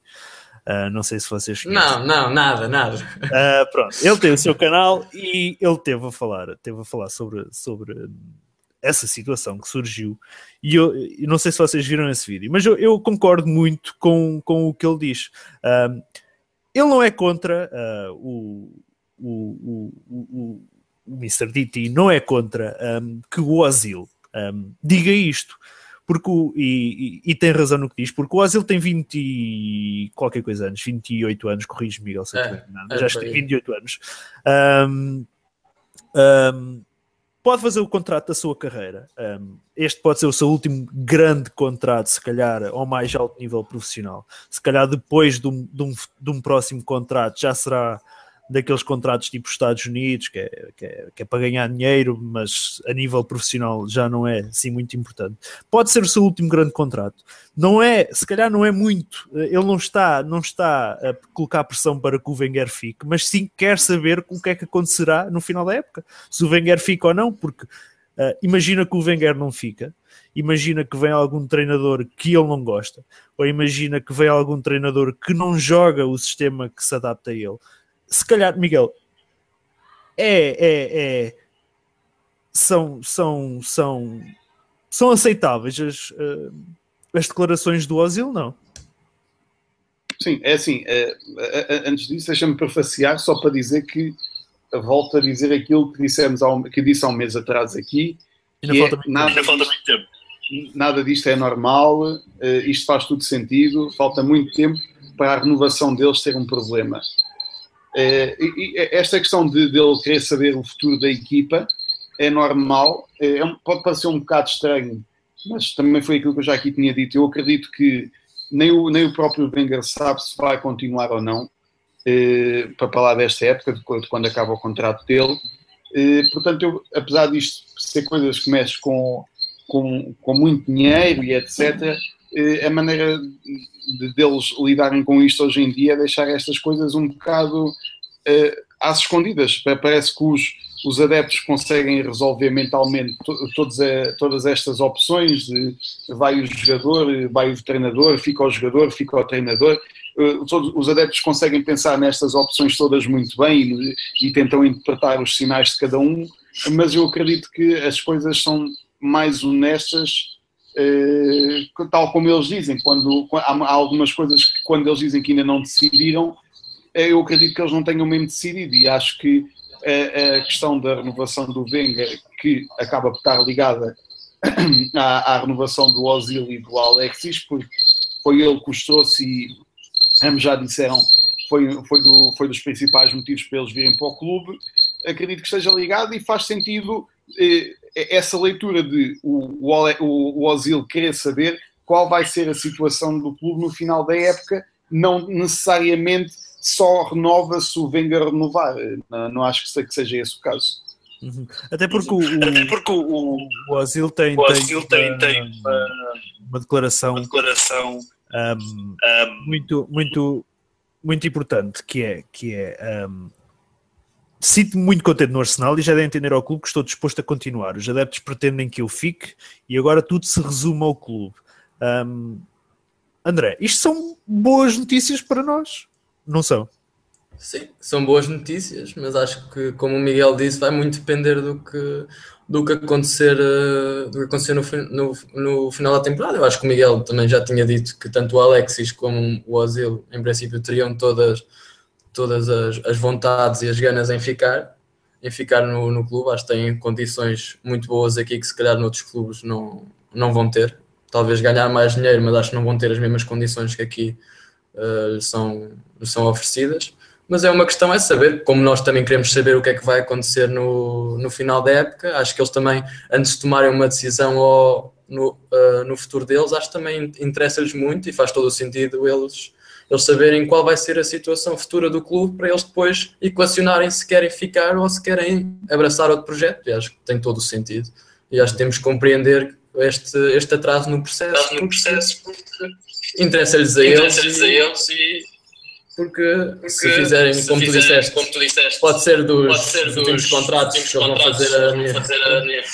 Uh, não sei se vocês conhecem. Não, não, nada, nada. Uh, pronto, ele tem o seu canal e ele teve a falar, teve a falar sobre, sobre essa situação que surgiu. E eu, eu não sei se vocês viram esse vídeo, mas eu, eu concordo muito com, com o que ele diz. Uh, ele não é contra o, o, o, o, o Mr. DT, não é contra um, que o Ozil um, diga isto porque o, e, e, e, tem razão no que diz, porque o Ozil tem 20 e qualquer coisa anos, 28 anos, corrijo Miguel, se é, mas é, que tem 28 anos. Um, um, pode fazer o contrato da sua carreira. Um, este pode ser o seu último grande contrato, se calhar ao mais alto nível profissional. Se calhar depois de um, de um, de um próximo contrato já será daqueles contratos tipo Estados Unidos, que é, que é, que, é, para ganhar dinheiro, mas a nível profissional já não é assim muito importante. Pode ser o seu último grande contrato. Não é, se calhar não é muito. Ele não está, não está a colocar pressão para que o Wenger fique, mas sim quer saber o que é que acontecerá no final da época. Se o Wenger fica ou não, porque Uh, imagina que o Wenger não fica, imagina que vem algum treinador que ele não gosta, ou imagina que vem algum treinador que não joga o sistema que se adapta a ele. Se calhar, Miguel, é, é, é são, são, são, são aceitáveis as, uh, as declarações do Ozil, não? Sim, é assim, uh, antes disso, deixa-me prefaciar só para dizer que volto a dizer aquilo que dissemos ao, que disse há um mês atrás aqui. Ainda, falta, é, nada, ainda falta muito tempo. Nada disto é normal, uh, isto faz tudo sentido, falta muito tempo para a renovação deles ter um problema. Uh, e, e esta questão de, de ele querer saber o futuro da equipa é normal, é, é pode parecer um bocado estranho, mas também foi aquilo que eu já aqui tinha dito. Eu acredito que nem o, nem o próprio Wenger sabe se vai continuar ou não eh, para falar desta época, de quando acaba o contrato dele. Eh, portanto, eu, apesar disto ser coisas que mexem com, com, com muito dinheiro e etc., eh, a maneira de, deles lidarem com isto hoje em dia é deixar estas coisas um bocado às escondidas. Parece que os, os adeptos conseguem resolver mentalmente todas, todas estas opções de vai o jogador, vai o treinador, fica o jogador, fica o treinador. Eh, todos os adeptos conseguem pensar nestas opções todas muito bem e, e tentam interpretar os sinais de cada um, mas eu acredito que as coisas são mais honestas eh, tal como eles dizem, quando há, algumas coisas que quando eles dizem que ainda não decidiram, eh, eu acredito que eles não tenham mesmo decidido e acho que a, a questão da renovação do Wenger, que acaba por estar ligada à, à renovação do Ozil e do Alexis, porque foi ele que os trouxe e ambos já disseram foi, foi, do, foi dos principais motivos para eles virem para o clube. Acredito que esteja ligado e faz sentido eh, essa leitura de o, o, o Ozil querer saber qual vai ser a situação do clube no final da época, não necessariamente só renova se o Wenger renovar. Não, não acho que seja esse o caso. Uhum. Até porque, o, Até porque o, o Ozil tem, o tem, tem, tem uma, uma, declaração, uma declaração um, um, muito, muito, muito importante, que é, que é um, sinto-me muito contente no Arsenal e já dei a entender ao clube que estou disposto a continuar. Os adeptos pretendem que eu fique e agora tudo se resume ao clube. Um, André, isto são boas notícias para nós, não são? Sim, são boas notícias, mas acho que, como o Miguel disse, vai muito depender do que, do que acontecer, eh, do que acontecer no, no, no, final da temporada. Eu acho que o Miguel também já tinha dito que tanto o Alexis como o Ozil, em princípio, teriam todas, todas as, as vontades e as ganas em ficar, em ficar no, no clube. Acho que têm condições muito boas aqui que se calhar noutros clubes não, não vão ter. Talvez ganhar mais dinheiro, mas acho que não vão ter as mesmas condições que aqui uh, são, são oferecidas mas é uma questão é saber, como nós também queremos saber o que é que vai acontecer no, no final da época, acho que eles também, antes de tomarem uma decisão ou no, uh, no futuro deles, acho que também interessa-lhes muito e faz todo o sentido eles, eles saberem qual vai ser a situação futura do clube para eles depois equacionarem se querem ficar ou se querem abraçar outro projeto, e acho que tem todo o sentido. E acho que temos que compreender este, este atraso no processo, no processo interessa-lhes a, interessa a eles e porque, porque se fizerem, se como, fizerem tu disseste, como, tu disseste, pode ser dos, pode ser dos últimos contratos que vão fazer a, fazer a minha...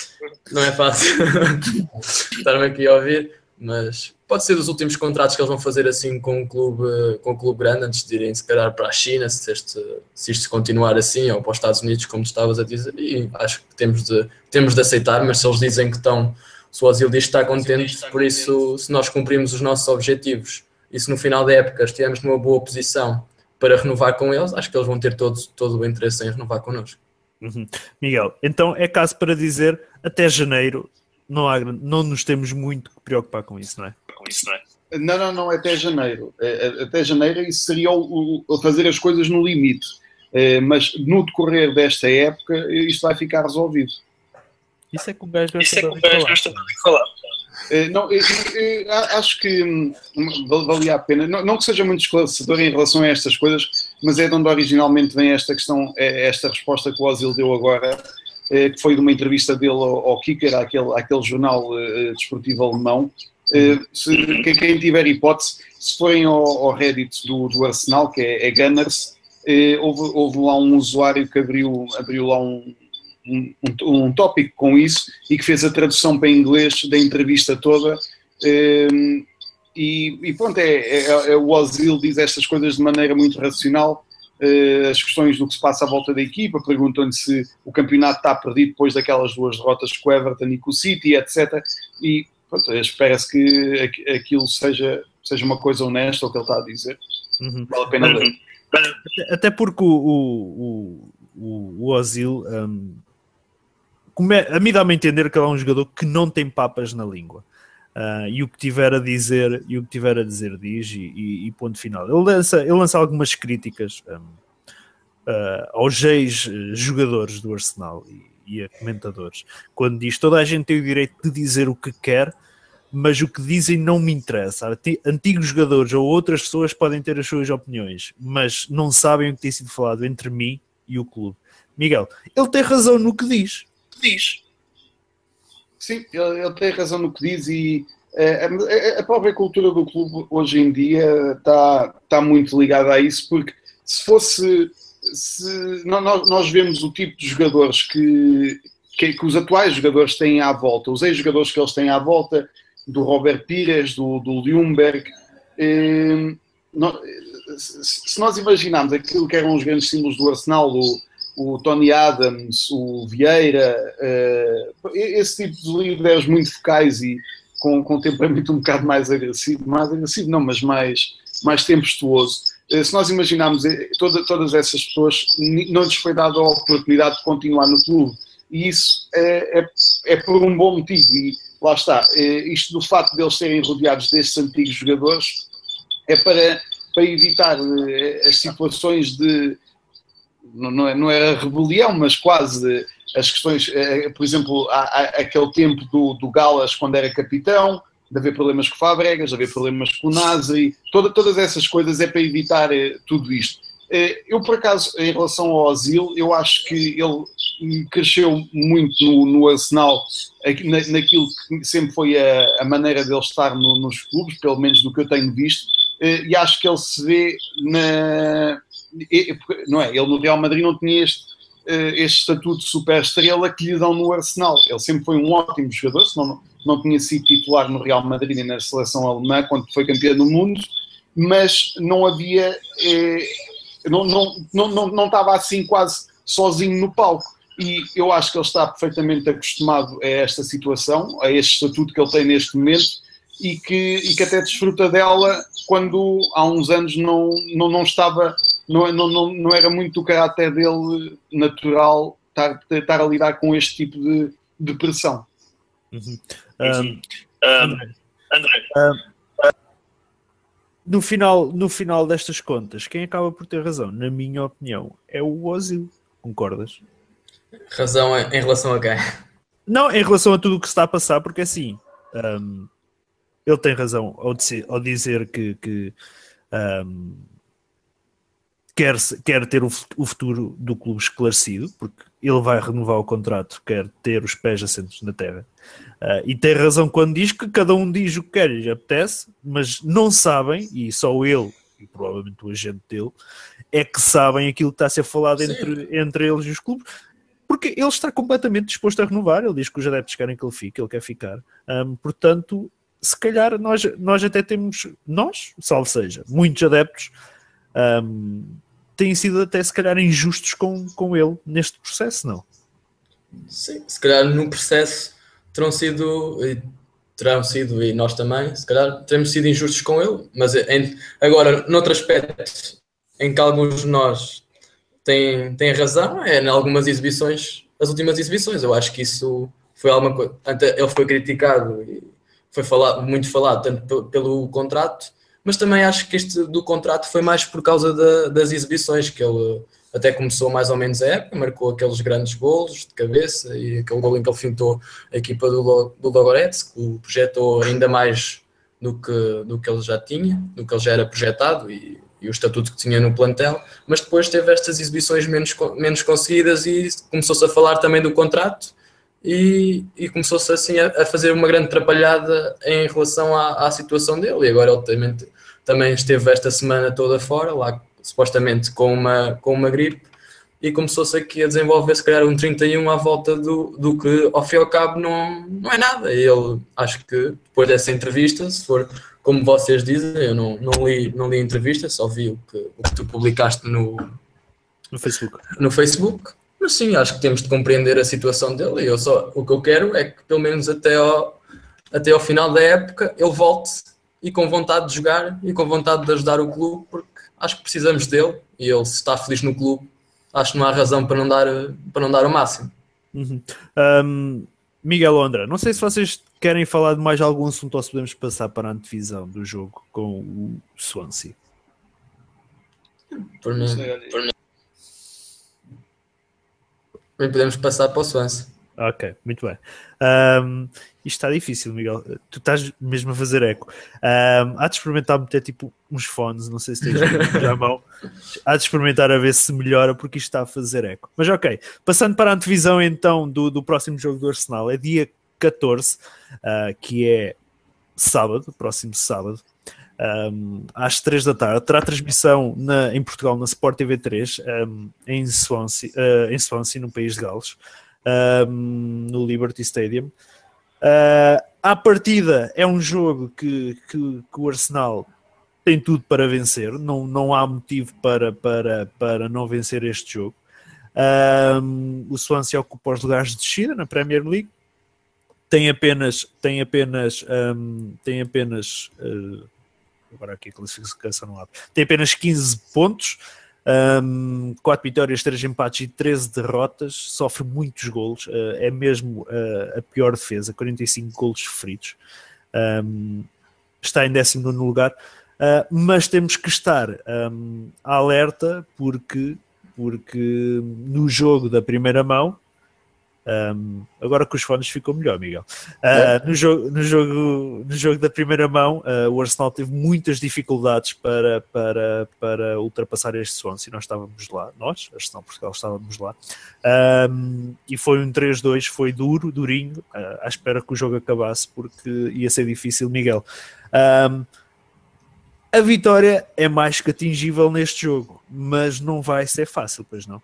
Não é fácil. Estar-me aqui a ouvir, mas pode ser dos últimos contratos que eles vão fazer assim com um clube, com um clube grande antes de irem se calhar para a China, se, este, se isto continuar assim, ou para os Estados Unidos, como tu estavas a dizer, e acho que temos de, temos de aceitar, mas se eles dizem que estão, se o Osil diz que está contente, por isso, se nós cumprimos os nossos objetivos e se no final da época estivermos numa boa posição para renovar com eles, acho que eles vão ter todo, todo o interesse em renovar connosco. Uhum. Miguel, então é caso para dizer até janeiro não, há, não nos temos muito que preocupar com isso, não é? Com isso, não é? Não, não, não, até janeiro. É, é, até janeiro isso seria o, o fazer as coisas no limite. É, mas no decorrer desta época isto vai ficar resolvido. Isso é que o gajo gosta de falar. Não, eu, eu, acho que hum, valia a pena, não, não, que seja muito esclarecedor em relação a estas coisas, mas é de onde originalmente vem esta questão, é esta resposta que o Osil deu agora, é, que foi de uma entrevista dele ao, ao Kicker, àquele, àquele jornal uh, desportivo alemão. Se, quem tiver hipótese, se forem ao, ao Reddit do, do, Arsenal, que é, é Gunners, houve, houve, lá um usuário que abriu, abriu lá um, um, um, um tópico com isso e que fez a tradução para inglês da entrevista toda. Um, e, e, pronto, é, é, é, o Ozil diz estas coisas de maneira muito racional. Uh, as questões do que se passa à volta da equipa, perguntam-lhe se o campeonato está perdido depois daquelas duas derrotas com o Everton e com o City, etc. E espera-se que aquilo seja, seja uma coisa honesta o que ele está a dizer. Uhum. Vale a pena ler. Até porque o, o, o, o Ozil um, a mim dá-me a entender que ele é um jogador que não tem papas na língua. Uh, e o que tiver a dizer, e o que tiver a dizer diz, e, e, e ponto final. Ele lança, ele lança algumas críticas um, uh, aos ex-jogadores do Arsenal e, e, a comentadores, quando diz toda a gente tem o direito de dizer o que quer, mas o que dizem não me interessa. Antigos jogadores ou outras pessoas podem ter as suas opiniões, mas não sabem o que tem sido falado entre mim e o clube. Miguel, ele tem razão no que diz. Diz. Sim, ele, tem razão no que diz e uh, a, a própria cultura do clube hoje em dia está, está muito ligada a isso, porque se fosse. Se, nós, nós vemos o tipo de jogadores que, que, que os atuais jogadores têm à volta, os ex-jogadores que eles têm à volta, do Robert Pires, do, do Ljungberg. Eh, se nós imaginarmos aquilo que eram os grandes símbolos do Arsenal, o, o Tony Adams, o Vieira, eh, esse tipo de líderes muito focais e com, com um temperamento um bocado mais agressivo, mais agressivo não, mas mais, mais tempestuoso. Eh, se nós imaginarmos toda, todas essas pessoas, não lhes foi dada a oportunidade de continuar no clube. E isso é, é, é por um bom motivo. E, lá está, eh, isto do facto de eles serem rodeados desses antigos jogadores é para, para evitar eh, as situações de, não não é a rebelião, mas quase as questões, eh, por exemplo, há, há aquele tempo do, do Galas quando era capitão, de haver problemas com Fabregas, de haver problemas com o toda, todas essas coisas é para evitar tudo isto. Eu, por acaso, em relação ao Osil, eu acho que ele cresceu muito no, no Arsenal, naquilo que sempre foi a, a maneira dele estar no, nos clubes, pelo menos do que eu tenho visto, e acho que ele se vê na. Não é? Ele no Real Madrid não tinha este, este estatuto de super estrela que lhe dão no Arsenal. Ele sempre foi um ótimo jogador, senão não, tinha sido titular no Real Madrid e na seleção alemã quando foi campeão do mundo, mas não havia. Eh, não, não, não, não, não estava assim quase sozinho no palco. E eu acho que ele está perfeitamente acostumado a esta situação, a este estatuto que ele tem neste momento e que, e que até desfruta dela quando há uns anos não, não, não estava, não, não, não, não era muito o caráter dele natural estar, estar a lidar com este tipo de, de pressão. Uhum. Um, André, André. Um, no final, no final destas contas, quem acaba por ter razão, na minha opinião, é o Ozil. Concordas? Razão em relação a quem? Não, em relação a tudo o que se está a passar, porque assim, um, ele tem razão ao, dizer, ao dizer que, que um, quer, quer ter o, o, futuro do clube esclarecido, porque ele vai renovar o contrato, quer ter os pés assentos na terra. Uh, e tem razão quando diz que cada um diz o que quer e lhe apetece, mas não sabem, e só ele e provavelmente o agente dele, é que sabem aquilo que está a ser falado entre, entre eles e os clubes, porque ele está completamente disposto a renovar. Ele diz que os adeptos querem que ele fique, ele quer ficar. Um, portanto, se calhar nós, nós até temos, nós, salvo seja, muitos adeptos um, têm sido até se calhar injustos com, com ele neste processo, não? Sim, se calhar no processo terão sido, terão sido, e nós também, se calhar teremos sido injustos com ele, mas em, agora, noutro aspecto, em que alguns de nós têm, têm razão, é em algumas exibições, as últimas exibições, eu acho que isso foi alguma coisa, ele foi criticado e foi falado, muito falado, tanto pelo contrato, mas também acho que este do contrato foi mais por causa da, das exibições, que ele até começou mais ou menos a época, marcou aqueles grandes golos de cabeça e aquele gol em que ele fintou a equipa do, do Logorets, que o projetou ainda mais do que, do que ele já tinha, do que ele já era projetado e, e o estatuto que tinha no plantel, mas depois teve estas exibições menos, menos conseguidas e começou-se a falar também do contrato e, e começou-se assim a, a, fazer uma grande atrapalhada em relação à, à situação dele. E agora ele também, também esteve esta semana toda fora, lá supostamente com uma, com uma gripe, e começou-se aqui a desenvolver se calhar um 31 à volta do, do que ao fim e ao cabo não, não é nada. E ele acho que depois dessa entrevista, se for como vocês dizem, eu não, não, li, não li a entrevista, só vi o que, o que tu publicaste no, no Facebook. No Facebook. Mas sim, acho que temos de compreender a situação dele. E eu só, o que eu quero é que pelo menos até ao, até ao final da época ele volte e com vontade de jogar e com vontade de ajudar o clube, porque acho que precisamos dele e ele se está feliz no clube, acho que não há razão para não dar, para não dar o máximo. Uhum. Um, Miguel Ondra, não sei se vocês querem falar de mais algum assunto ou se podemos passar para a antevisão do jogo com o Swansea. Por mim, por mim. podemos passar para o Swansea. Ok, muito bem. Um, isto está difícil, Miguel. Tu estás mesmo a fazer eco. Um, há de experimentar meter tipo uns fones, não sei se tens já mão. Há de experimentar a ver se melhora, porque isto está a fazer eco. Mas ok, passando para a antevisão então do, do próximo jogo do Arsenal, é dia 14, uh, ah, que é sábado, próximo sábado. Um, às 3 da tarde, terá transmissão na, em Portugal na Sport TV 3 um, em, Swansea, uh, em Swansea, no país de Gales um, no Liberty Stadium. Uh, à partida é um jogo que, que, que, o Arsenal tem tudo para vencer, não, não há motivo para, para, para não vencer este jogo. Um, o Swansea ocupa os lugares de descida na Premier League, tem apenas, tem apenas, um, tem apenas uh, agora aqui a classificação no lado, tem apenas 15 pontos, um, 4 vitórias, 3 empates e 13 derrotas, sofre muitos golos, uh, é mesmo uh, a pior defesa, 45 golos sofridos. Um, está em 19 lugar, uh, mas temos que estar um, alerta porque, porque no jogo da primeira mão um, agora com os fones ficou melhor, Miguel. Uh, no, jogo, no, jogo, no jogo da primeira mão, uh, o Arsenal teve muitas dificuldades para, para, para ultrapassar este Swansea. Nós estávamos lá, nós, Arsenal Portugal, estávamos lá. Um, e foi um 3-2, foi duro, durinho, uh, à espera que o jogo acabasse, porque ia ser difícil, Miguel. Um, a vitória é mais que atingível neste jogo, mas não vai ser fácil, pois não?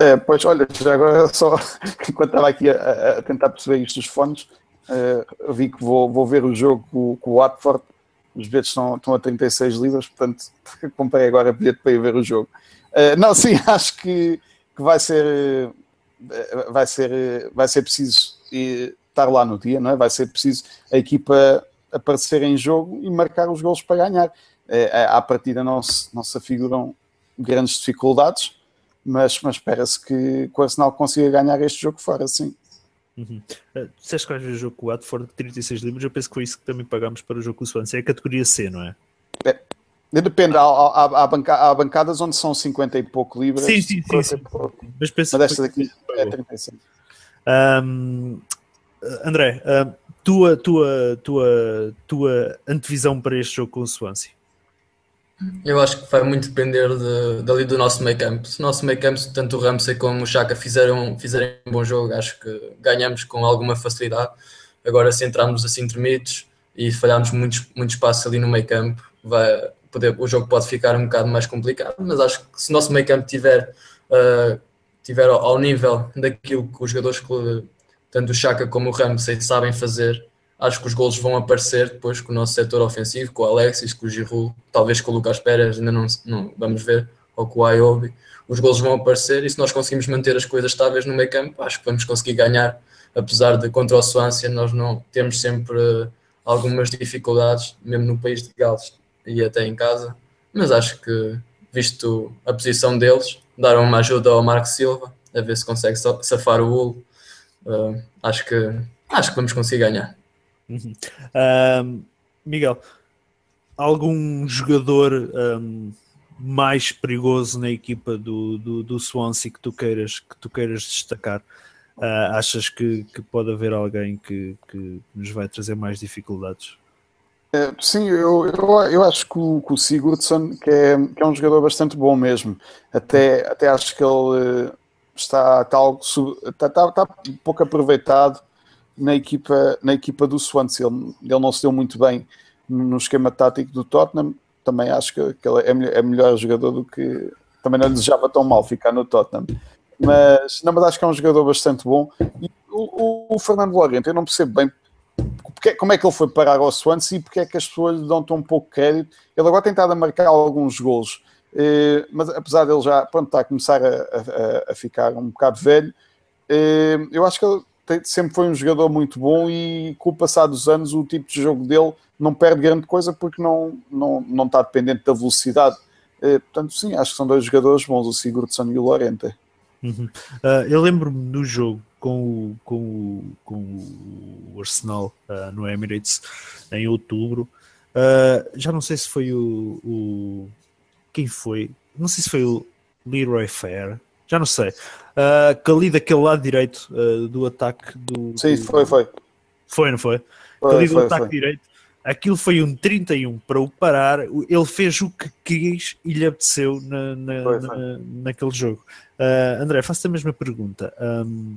É, pois, olha, já agora só, enquanto estava aqui a, a tentar perceber isto dos fones, uh, vi que vou, vou ver o jogo com, o Watford, os bilhetes estão, estão a 36 libras, portanto comprei agora bilhete para ir ver o jogo. Uh, não, sim, acho que, que vai ser vai ser vai ser preciso estar lá no dia, não é? Vai ser preciso a equipa aparecer em jogo e marcar os gols para ganhar. Uh, à partida não se, não se afiguram grandes dificuldades, mas, mas espera-se que, o Arsenal consiga ganhar este jogo fora, sim. Uhum. Uh, disseste que vais ver o jogo com o Watford de 36 libras, eu penso que foi isso que também pagámos para o jogo com o Swansea, é a categoria C, não é? é depende, há, há, há, banca, há, bancadas onde são 50 e pouco libras. Sim, sim, sim. sim. Mas, penso mas esta daqui é 35. Um, André, um, tua, tua, tua, tua antevisão para este jogo com o Swansea? Eu acho que vai muito depender de, dali do nosso meio campo. Se o nosso meio campo, tanto o Ramsey como o Chaka fizeram, fizerem um bom jogo, acho que ganhamos com alguma facilidade. Agora, se entrarmos assim tremidos e falharmos muito, muito espaço ali no meio campo, vai poder, o jogo pode ficar um bocado mais complicado. Mas acho que se o nosso meio campo tiver, uh, tiver ao, ao, nível daquilo que os jogadores, tanto o Chaka como o Ramsey, sabem fazer, acho que os golos vão aparecer depois com o nosso setor ofensivo, com o Alexis, com o Giroud, talvez com o Lucas Pérez, ainda não, não vamos ver, ou com o Ayobi. Os golos vão aparecer e se nós conseguimos manter as coisas estáveis no meio campo, acho que vamos conseguir ganhar, apesar de contra o Suância nós não temos sempre algumas dificuldades, mesmo no país de Gales e até em casa, mas acho que, visto a posição deles, daram uma ajuda ao Marco Silva, a ver se consegue safar o Hull. Uh, acho que acho que vamos conseguir ganhar. Uhum. Um, Miguel, algum jogador um, mais perigoso na equipa do, do, do, Swansea que tu queiras, que tu queiras destacar? Uh, achas que, que, pode haver alguém que, que, nos vai trazer mais dificuldades? É, sim, eu, eu, eu, acho que o, o Sigurdsson que é, que é, um jogador bastante bom mesmo. Até, até acho que ele eh, está, algo, está, está, está pouco aproveitado na equipa, na equipa do Swansea. Ele, ele não se deu muito bem no esquema tático do Tottenham. Também acho que, que ele é, é melhor jogador do que, também não desejava tão mal ficar no Tottenham. Mas, não, mas acho que é um jogador bastante bom. E o, o, Fernando Lorente, eu não percebo bem porque, como é que ele foi parar ao Swansea e porque é que as pessoas lhe dão tão pouco crédito. Ele agora tem estado a marcar alguns golos, eh, mas apesar dele já pronto, está a começar a, a, a ficar um bocado velho, eh, eu acho que ele sempre foi um jogador muito bom e com o passar dos anos o tipo de jogo dele não perde grande coisa porque não, não, não está dependente da velocidade. Eh, portanto, sim, acho que são dois jogadores bons, o Sigurdsson e o Lorente. Uhum. Uh, eu lembro-me do jogo com o, com o, com o Arsenal uh, no Emirates em outubro. Uh, já não sei se foi o, o, Quem foi? Não sei se foi o Leroy Fair. Já não sei. Uh, que ali daquele lado direito do ataque do. Sim, do, foi, foi. Foi, não foi? foi ali do foi, ataque foi. direito. Aquilo foi um 31 para o parar. Ele fez o que quis e lhe apeteceu na, na, foi, na naquele jogo. Uh, André, faço-te a mesma pergunta. Um,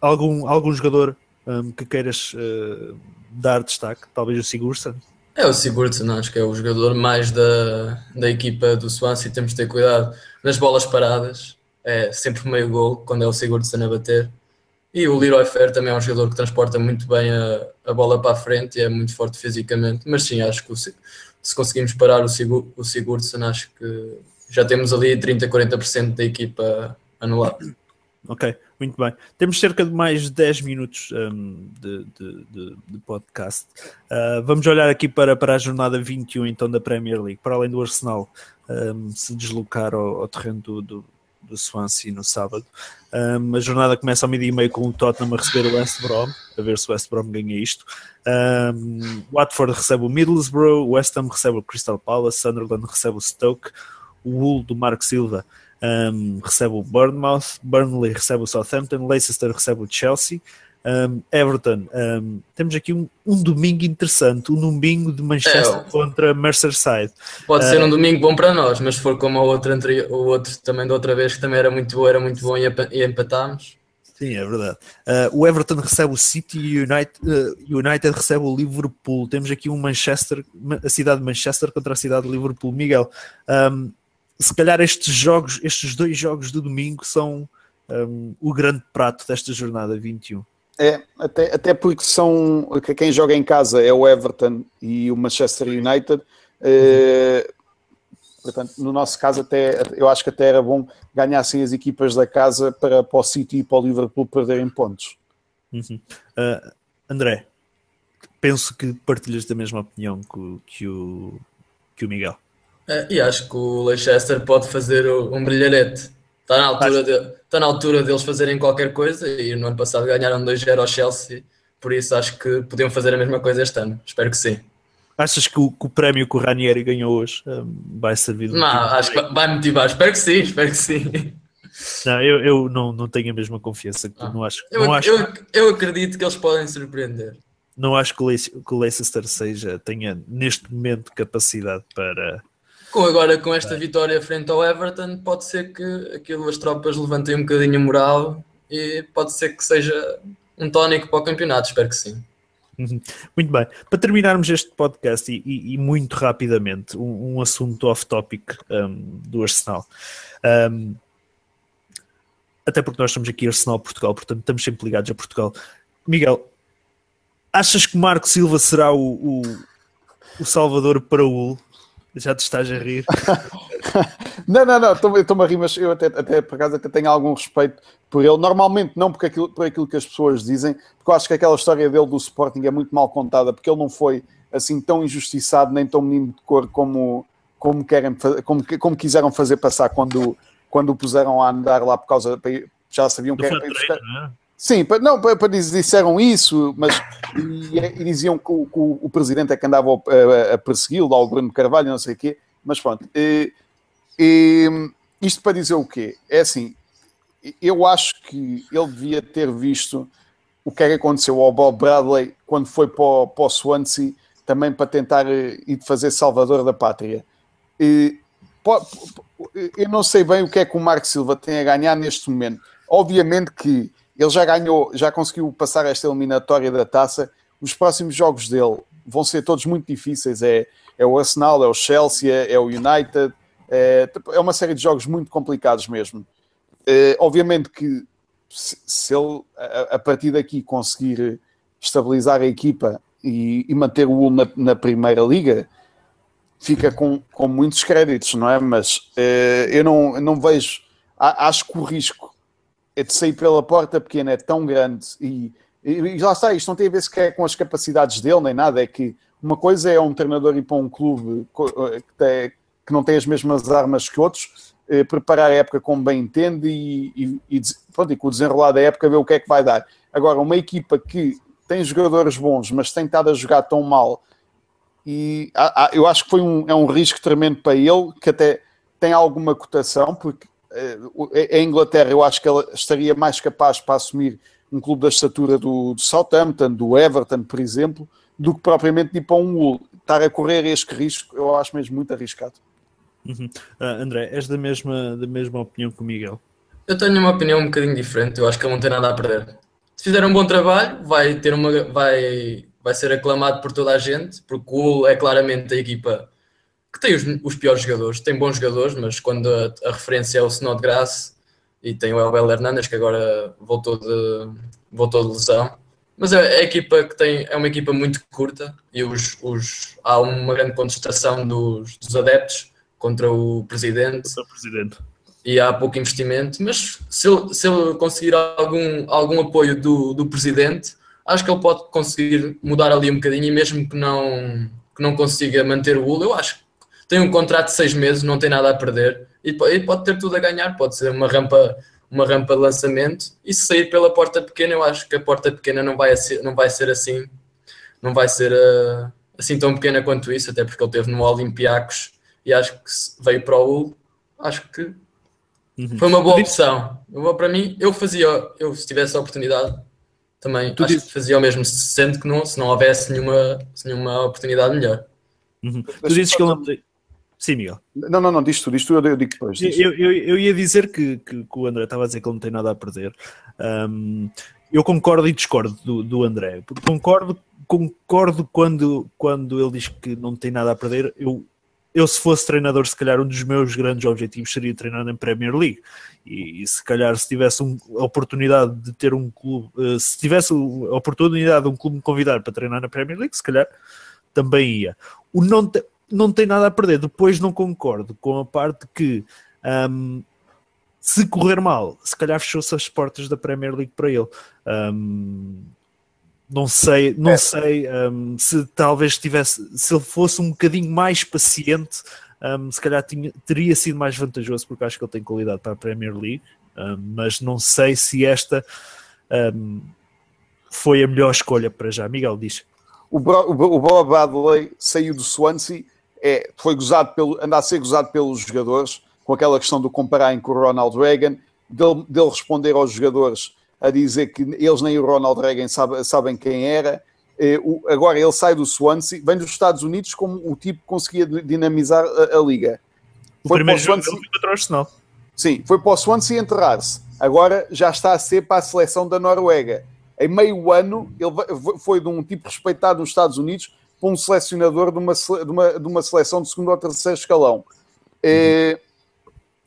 algum, algum jogador um, que queiras uh, dar destaque? Talvez o Sigurdsson? É o Sigurdsson, acho que é o jogador mais da, da equipa do Swansea. Temos de ter cuidado nas bolas paradas. É sempre meio gol quando é o Sigurdsson a bater. E o Leroy Fer também é um jogador que transporta muito bem a, a bola para a frente e é muito forte fisicamente. Mas sim, acho que o, se conseguimos parar o, Sigur, o Sigurdsson, acho que já temos ali 30, 40% da equipa anulada. Ok, muito bem. Temos cerca de mais 10 minutos um, de, de, de, de, podcast. Uh, vamos olhar aqui para, para a jornada 21 então da Premier League, para além do Arsenal um, se deslocar ao, ao terreno do, do, do, Swansea no sábado. Um, a jornada começa ao meio-dia e meio com o Tottenham a receber o West Brom, a ver se o West Brom ganha isto. Um, Watford recebe o Middlesbrough, West Ham recebe o Crystal Palace, Sunderland recebe o Stoke, o Hull do Marco Silva um, recebe o Bournemouth, Burnley recebe o Southampton, Leicester recebe o Chelsea, um, Everton. Um, temos aqui um, um, domingo interessante, um domingo de Manchester é, contra Merseyside. Pode uh, ser um domingo bom para nós, mas se for como o outro, o outro também da outra vez, que também era muito bom, era muito bom e, e empatámos. Sim, é verdade. Uh, o Everton recebe o City e o United, uh, United recebe o Liverpool. Temos aqui um Manchester, a cidade de Manchester contra a cidade de Liverpool. Miguel, um, se calhar estes jogos, estes dois jogos do domingo são um, o grande prato desta jornada 21. É, até, até porque são quem joga em casa é o Everton e o Manchester United. Uhum. portanto, no nosso caso, até eu acho que até era bom ganhassem as equipas da casa para, para o City e para o Liverpool perderem pontos. Uhum. Uh, André, penso que partilhas da mesma opinião que, que, o, que o Miguel. É, e acho que o Leicester pode fazer um brilharete. Está na, altura de, está na altura deles fazerem qualquer coisa e no ano passado ganharam 2-0 ao Chelsea, por isso acho que podiam fazer a mesma coisa este ano. Espero que sim. Achas que o, que o prémio que o Ranieri ganhou hoje um, vai servir? Não, acho que vai motivar. Espero que sim, espero que sim. Não, eu, eu não, não tenho a mesma confiança. Ah, não acho, eu, não acho eu, eu acredito que eles podem surpreender. Não acho que o, que o Leicester seja, tenha neste momento capacidade para, com agora com esta vitória frente ao Everton, pode ser que aquilo as tropas levantem um bocadinho a moral e pode ser que seja um tónico para o campeonato, espero que sim. Uhum. Muito bem, para terminarmos este podcast e, e, e muito rapidamente, um, um assunto off-topic um, do Arsenal. Um, até porque nós estamos aqui Arsenal Portugal, portanto estamos sempre ligados a Portugal. Miguel, achas que Marco Silva será o, o, o Salvador para o já te estás a rir. não, não, não, estou-me a rir, mas eu até, até por acaso até tenho algum respeito por ele. Normalmente não porque aquilo, por aquilo que as pessoas dizem, porque eu acho que aquela história dele do Sporting é muito mal contada, porque ele não foi assim tão injustiçado nem tão menino de cor como, como, querem, como, como quiseram fazer passar quando, quando o puseram a andar lá por causa. Já sabiam do que era para ir buscar. Não é? Sim, não, para, disseram isso, mas e, e diziam que o, que o, presidente é que andava a, a persegui-lo, ao Bruno Carvalho, não sei o quê, mas pronto. E, e, isto para dizer o quê? É assim, eu acho que ele devia ter visto o que é que aconteceu ao Bob Bradley quando foi para o, para o Swansea, também para tentar eh, ir fazer salvador da pátria. E, eu não sei bem o que é que o Marco Silva tem a ganhar neste momento. Obviamente que ele já ganhou, já conseguiu passar esta eliminatória da taça. Os próximos jogos dele vão ser todos muito difíceis. É, é o Arsenal, é o Chelsea, é o United. É, é uma série de jogos muito complicados mesmo. É, obviamente que se, ele, a, partir daqui, conseguir estabilizar a equipa e, e manter o Hull na, na, primeira liga, fica com, com muitos créditos, não é? Mas é, eu não, não vejo. Acho que o risco é de sair pela porta pequena é tão grande e, e lá está, isto não tem a ver sequer com as capacidades dele nem nada, é que uma coisa é um treinador ir para um clube que, tem, que não tem as mesmas armas que outros, eh, preparar a época como bem entende e, e, e, pronto, e com o desenrolar da época ver o que é que vai dar. Agora, uma equipa que tem jogadores bons, mas tem estado a jogar tão mal, e eu acho que foi um, é um risco tremendo para ele, que até tem alguma cotação, porque eh, a Inglaterra eu acho que ela estaria mais capaz para assumir um clube da estatura do, do Southampton, do Everton, por exemplo, do que propriamente ir para um Wool. Estar a correr este risco, eu acho mesmo muito arriscado. Uhum. Uh, André, és da mesma, da mesma opinião que o Miguel? Eu tenho uma opinião um bocadinho diferente. Eu acho que ele não tem nada a perder. Se fizer um bom trabalho, vai, ter uma, vai, vai ser aclamado por toda a gente, porque o Wool é claramente a equipa que tem os, os, piores jogadores. Tem bons jogadores, mas quando a, a referência é o Snodgrass e tem o Elbel Hernandes, que agora voltou de, voltou de lesão. Mas é, é, a equipa que tem é uma equipa muito curta e os, os, há uma grande contestação dos, dos adeptos contra o presidente. Contra o presidente. E há pouco investimento, mas se ele, se ele conseguir algum, algum apoio do, do presidente, acho que ele pode conseguir mudar ali um bocadinho e mesmo que não, que não consiga manter o Ul, eu acho tem um contrato de seis meses, não tem nada a perder e pode ter tudo a ganhar, pode ser uma rampa uma rampa de lançamento e se sair pela porta pequena, eu acho que a porta pequena não vai ser, não vai ser assim, não vai ser uh, assim tão pequena quanto isso, até porque ele teve no Olympiacos e acho que veio para o UL, acho que uhum. foi uma boa opção. Eu, para mim, eu fazia, eu se tivesse a oportunidade, também tu acho dizes... que fazia o mesmo, sendo que não, se não houvesse nenhuma, nenhuma oportunidade melhor. Uhum. Tu dizes que ele não Sim, Miguel. Não, não, não, diz tu, diz tu, eu, digo depois. Eu, eu, eu, ia dizer que, que, que, o André estava a dizer que ele não tem nada a perder. Um, eu concordo e discordo do, do André. Concordo, concordo quando, quando ele diz que não tem nada a perder. Eu, eu, se fosse treinador, se calhar um dos meus grandes objetivos seria treinar na Premier League. E, e se calhar, se tivesse um, a oportunidade de ter um clube, uh, se tivesse a oportunidade de um clube me convidar para treinar na Premier League, se calhar também ia. O não te, não tem nada a perder. Depois não concordo com a parte que um, se correr mal, se calhar fechou-se as portas da Premier League para ele. Um, não sei, não é. sei um, se talvez tivesse, se ele fosse um bocadinho mais paciente, um, se calhar tinha, teria sido mais vantajoso, porque acho que ele tem qualidade para a Premier League, um, mas não sei se esta foi a melhor escolha para já. Miguel diz. O, Bro, o Bob Bradley saiu do Swansea é, foi gozado pelo, anda a ser gozado pelos jogadores, com aquela questão do compararem com o Ronald Reagan, dele, dele responder aos jogadores a dizer que eles nem o Ronald Reagan sabe, sabem quem era. É, o, agora ele sai do Swansea, vem dos Estados Unidos como o tipo que conseguia dinamizar a, a liga. O foi primeiro Swansea, jogo contra o Arsenal. Sim, foi para o Swansea enterrar-se. Agora já está a ser para a seleção da Noruega. Em meio ano, ele foi de um tipo respeitado nos Estados Unidos para um selecionador de uma, de uma, de uma seleção de segundo ou terceiro escalão. É,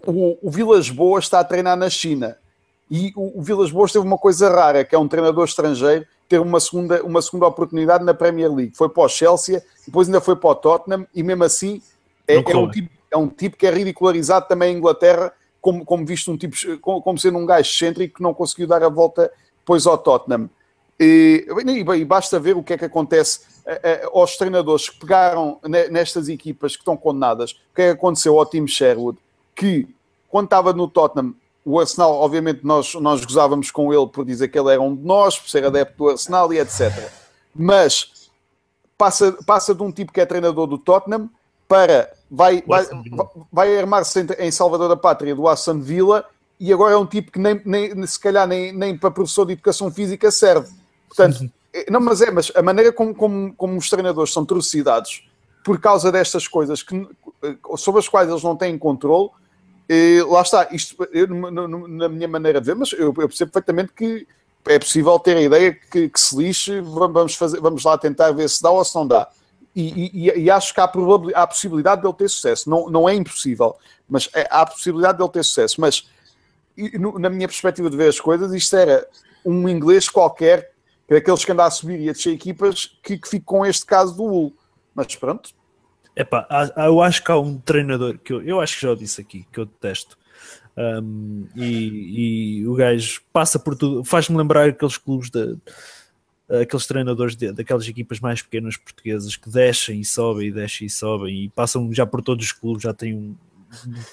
o, o Vilas Boas está a treinar na China e o, o Vilas Boas teve uma coisa rara, que é um treinador estrangeiro ter uma segunda, uma segunda oportunidade na Premier League. Foi para o Chelsea, depois ainda foi para o Tottenham e mesmo assim é, é um, tipo, é um tipo que é ridicularizado também em Inglaterra como, como visto um tipo, como, como sendo um gajo excêntrico que não conseguiu dar a volta depois ao Tottenham. E, e, basta ver o que é que acontece aos treinadores que pegaram nestas equipas que estão condenadas. O que é que aconteceu ao time Sherwood? Que quando estava no Tottenham, o Arsenal, obviamente, nós, nós gozávamos com ele por dizer que ele era um de nós, por ser adepto do Arsenal e etc. Mas passa, passa de um tipo que é treinador do Tottenham para vai, vai, vai armar-se em Salvador da Pátria do Aston Villa e agora é um tipo que nem, nem se calhar nem, nem para professor de educação física serve. Portanto, não, mas é, mas a maneira como, como, como os treinadores são trucidados por causa destas coisas que, sobre as quais eles não têm controle, e, lá está, isto eu, na minha maneira de ver, mas eu, eu percebo perfeitamente que é possível ter a ideia que, que, se lixe, vamos, fazer, vamos lá tentar ver se dá ou se não dá. e, e, e, acho que há, há a possibilidade dele ter sucesso. Não, não é impossível, mas é, há a possibilidade dele ter sucesso. Mas na minha perspectiva de ver as coisas, isto era um inglês qualquer, daqueles que anda a subir e a descer equipas, que, que fica com este caso do Hull. Mas pronto. Epá, eu acho que há um treinador que eu, eu acho que já o disse aqui, que eu detesto. Um, e, e, o gajo passa por tudo, faz-me lembrar aqueles clubes de, aqueles treinadores de, daquelas equipas mais pequenas portuguesas que descem e sobem e descem e sobem e passam já por todos os clubes, já têm um,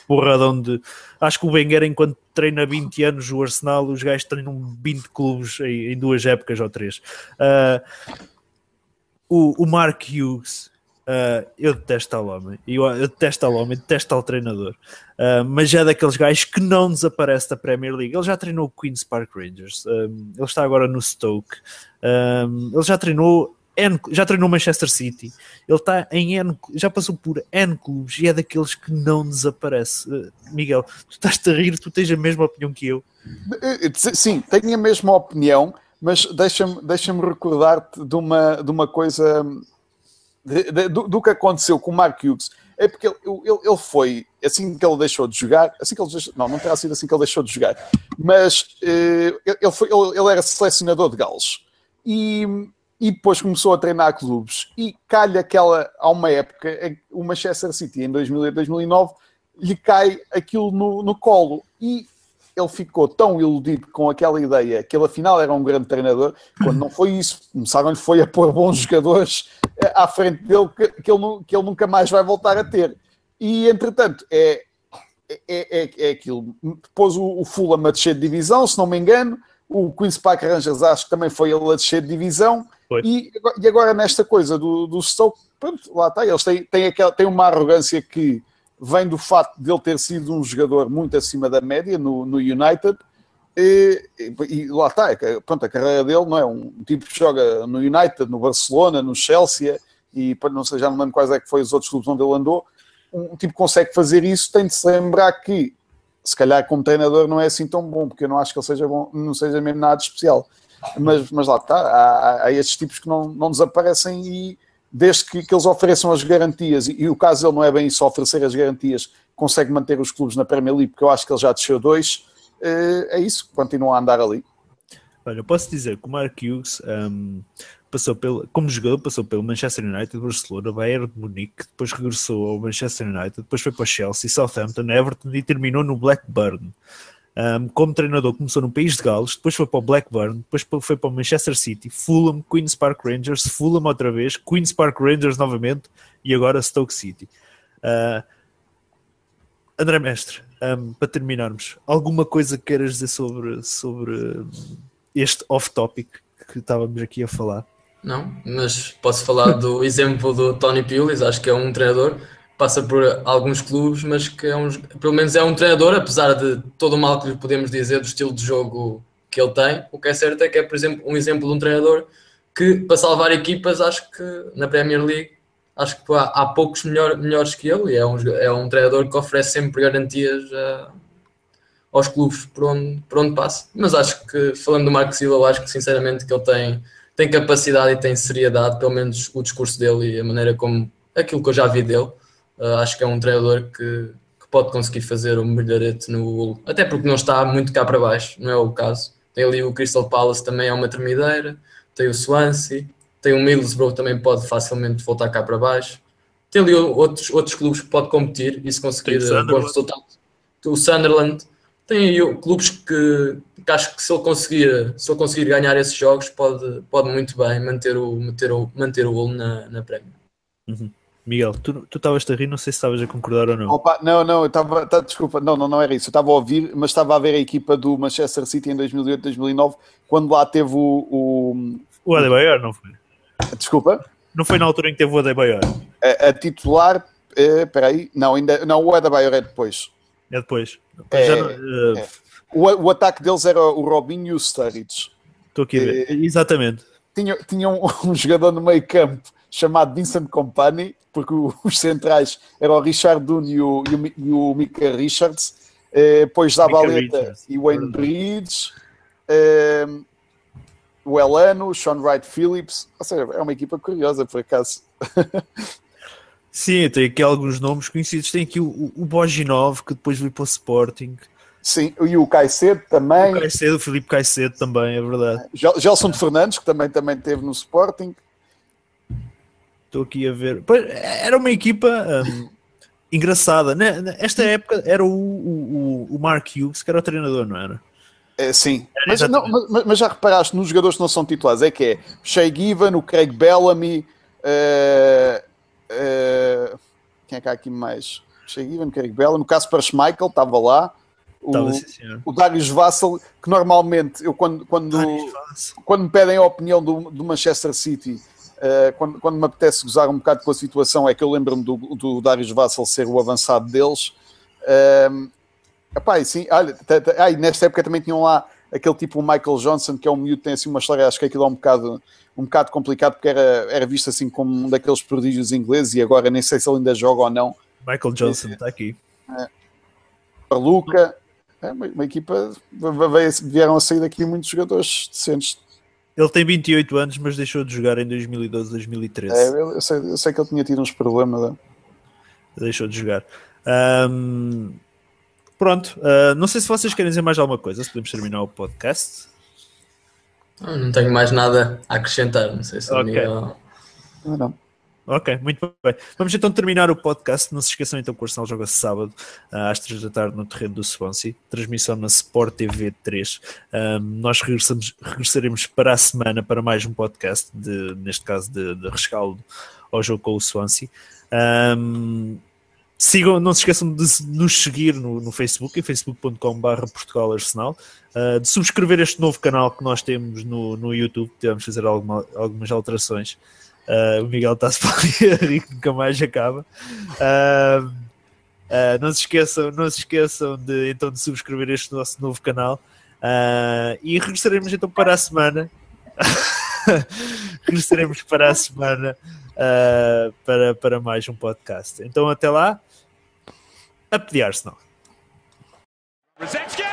porradão de. Acho que o Wenger, enquanto treina 20 anos o Arsenal, os gajos treinam 20 clubes em, em duas épocas ou três. Uh, o, o Mark Hughes, uh, eu detesto o homem, eu, eu detesto o homem, detesto o treinador, uh, mas é daqueles gajos que não desaparece da Premier League. Ele já treinou o Queen's Park Rangers, ele está agora no Stoke, ele já treinou N, já treinou Manchester City, ele está em N, já passou por N clubes e é daqueles que não desaparece. Uh, Miguel, tu estás a rir, tu tens a mesma opinião que eu. Eh, sim, tenho a mesma opinião, mas deixa-me deixa recordar-te de uma, de uma coisa de, de, do, do, que aconteceu com o Mark Hughes. É porque ele, ele, ele, foi assim que ele deixou de jogar, assim que ele deixou, não, não terá sido assim que ele deixou de jogar, mas ele, foi, ele, ele era selecionador de Gales. E e depois começou a treinar clubes. E calha aquela, há uma época, o Manchester City, em 2008, 2009, lhe cai aquilo no, no colo. E ele ficou tão iludido com aquela ideia que ele afinal era um grande treinador, quando não foi isso, começaram-lhe foi a pôr bons jogadores eh, à frente dele que, que, ele, que ele nunca mais vai voltar a ter. E entretanto, é, é, é, é aquilo. Depois o, o Fulham a descer de divisão, se não me engano, o Queen's Park Rangers acho que também foi ele a descer de divisão. E, e, agora nesta coisa do, do Stoke, pronto, lá está, eles têm, têm, aquela, têm uma arrogância que vem do facto de ele ter sido um jogador muito acima da média no, no United. E, e, lá está, é pronto, a carreira dele não é um tipo que joga no United, no Barcelona, no Chelsea e não sei, já não lembro quais é que foi os outros clubes onde ele andou. Um tipo que consegue fazer isso tem de se lembrar que se calhar como treinador não é assim tão bom, porque eu não acho que ele seja bom, não seja mesmo nada especial. Mas, mas lá está, há, há estes tipos que não, não desaparecem e desde que, que eles ofereçam as garantias, e, e, o caso ele não é bem só oferecer as garantias, consegue manter os clubes na Premier League, porque eu acho que ele já desceu dois, é, é isso, continua a andar ali. Olha, posso dizer que o Mark Hughes um, passou pelo, como jogador, passou pelo Manchester United, Barcelona, Bayern de Munique, depois regressou ao Manchester United, depois foi para o Chelsea, Southampton, Everton e terminou no Blackburn. Um, como treinador começou no país de Gales, depois foi para o Blackburn, depois foi para o Manchester City, Fulham, Queen's Park Rangers, Fulham outra vez, Queen's Park Rangers novamente e agora Stoke City. Uh, André Mestre, um, para terminarmos, alguma coisa que queiras dizer sobre, sobre este off-topic que estávamos aqui a falar? Não, mas posso falar do exemplo do Tony Pulis, acho que é um treinador passa por alguns clubes, mas que é um, pelo menos é um treinador, apesar de todo o mal que lhe podemos dizer do estilo de jogo que ele tem, o que é certo é que é, por exemplo, um exemplo de um treinador que, para salvar equipas, acho que na Premier League, acho que há, há poucos melhor, melhores que ele, e é um, é um treinador que oferece sempre garantias uh, aos clubes por onde, por onde passa. Mas acho que, falando do Marco Silva, acho que sinceramente que ele tem tem capacidade e tem seriedade, pelo menos o discurso dele e a maneira como aquilo que eu já vi dele. Uh, acho que é um treinador que, que, pode conseguir fazer o melhorete no até porque não está muito cá para baixo, não é o caso. Tem ali o Crystal Palace também é uma termideira, tem o Swansea, tem o Middlesbrough também pode facilmente voltar cá para baixo. Tem ali outros, outros clubes que pode competir e se conseguir bons resultados. O Sunderland tem aí clubes que, que, acho que se ele conseguir, se ele conseguir ganhar esses jogos, pode, pode muito bem manter o, manter o, manter o golo na, na Premier. Uhum. Miguel, tu estavas a rir, não sei se estavas a concordar ou não. Opa, não, não, eu estava, tá, desculpa, não, não, não era isso, eu estava a ouvir, mas estava a ver a equipa do Manchester City em 2008, 2009, quando lá teve o... O, o Adebayor, não foi? Desculpa? Não foi na altura em que teve o Adebayor? A, a titular, eh, espera aí, não, ainda, não, o Adebayor é depois. É depois. É, não, uh... é. O, o, ataque deles era o Robinho e o Sturridge. Estou aqui a ver, é, exatamente. Tinha, tinha um, um jogador no meio campo chamado Vincent Company, porque os centrais eram o Richard Dunne e o, e o, Mika Richards, eh, depois Zabaleta e Wayne Bridge, eh, o Elano, Sean Wright Phillips, ou seja, é uma equipa curiosa por acaso. Sim, tem aqui alguns nomes conhecidos. Tem aqui o, o Boginov, que depois veio para o Sporting. Sim, e o Caicedo também. O Caicedo, o Filipe Caicedo também, é verdade. Gelson de Fernandes, que também, também teve no Sporting. Estou aqui a ver. Era uma equipa um, engraçada. Nesta época era o, o, o Mark Hughes, que era o treinador, não era? É, sim, mas, não, mas, mas, já reparaste nos jogadores que não são titulares, é que é Shea Given, o Craig Bellamy, uh, uh, quem é que há aqui mais? Shea Given, Craig Bellamy, o Casper Schmeichel estava lá, o, o Darius Vassell, que normalmente eu quando, quando, quando me pedem a opinião do, do Manchester City, uh, quando, quando me apetece gozar um bocado com a situação, é que eu lembro-me do, do Darius Vassell ser o avançado deles. Uh, Epá, sim, olha, ah, nesta época também tinham lá aquele tipo o Michael Johnson, que é um miúdo, tem assim uma história, acho que aquilo é um bocado, um bocado complicado, porque era, era visto assim como um daqueles prodígios ingleses e agora nem sei se ele ainda joga ou não. Michael Johnson está aqui. É. Luca, é uma, uma, equipa, veio, vieram a sair daqui muitos jogadores decentes. Ele tem 28 anos, mas deixou de jogar em 2012, 2013. É, eu, sei, eu sei que ele tinha tido uns problemas. Né? Deixou de jogar. Um, Pronto, uh, não sei se vocês querem dizer mais alguma coisa, se podemos terminar o podcast. Não tenho mais nada a acrescentar, não sei se okay. Nível... não. Ok, muito bem. Vamos então terminar o podcast. Não se esqueçam então que o Arsenal joga sábado às 3 da tarde no terreno do Swansea. Transmissão na Sport TV 3. Um, nós regressaremos para a semana para mais um podcast, de, neste caso de, de rescaldo ao jogo com o Swansea. Um, Sigam, não se esqueçam de nos seguir no, no Facebook, em facebook.com.br Portugal Arsenal, uh, de subscrever este novo canal que nós temos no, no YouTube, tivemos fazer alguma, algumas alterações. Uh, o Miguel está-se para ali que nunca mais acaba. Uh, não, se esqueçam, não se esqueçam de, então, de subscrever este nosso novo canal e regressaremos então para a semana. regressaremos para a semana uh, para, para mais um podcast. Então até lá, a pedir Arsenal. Rosecki!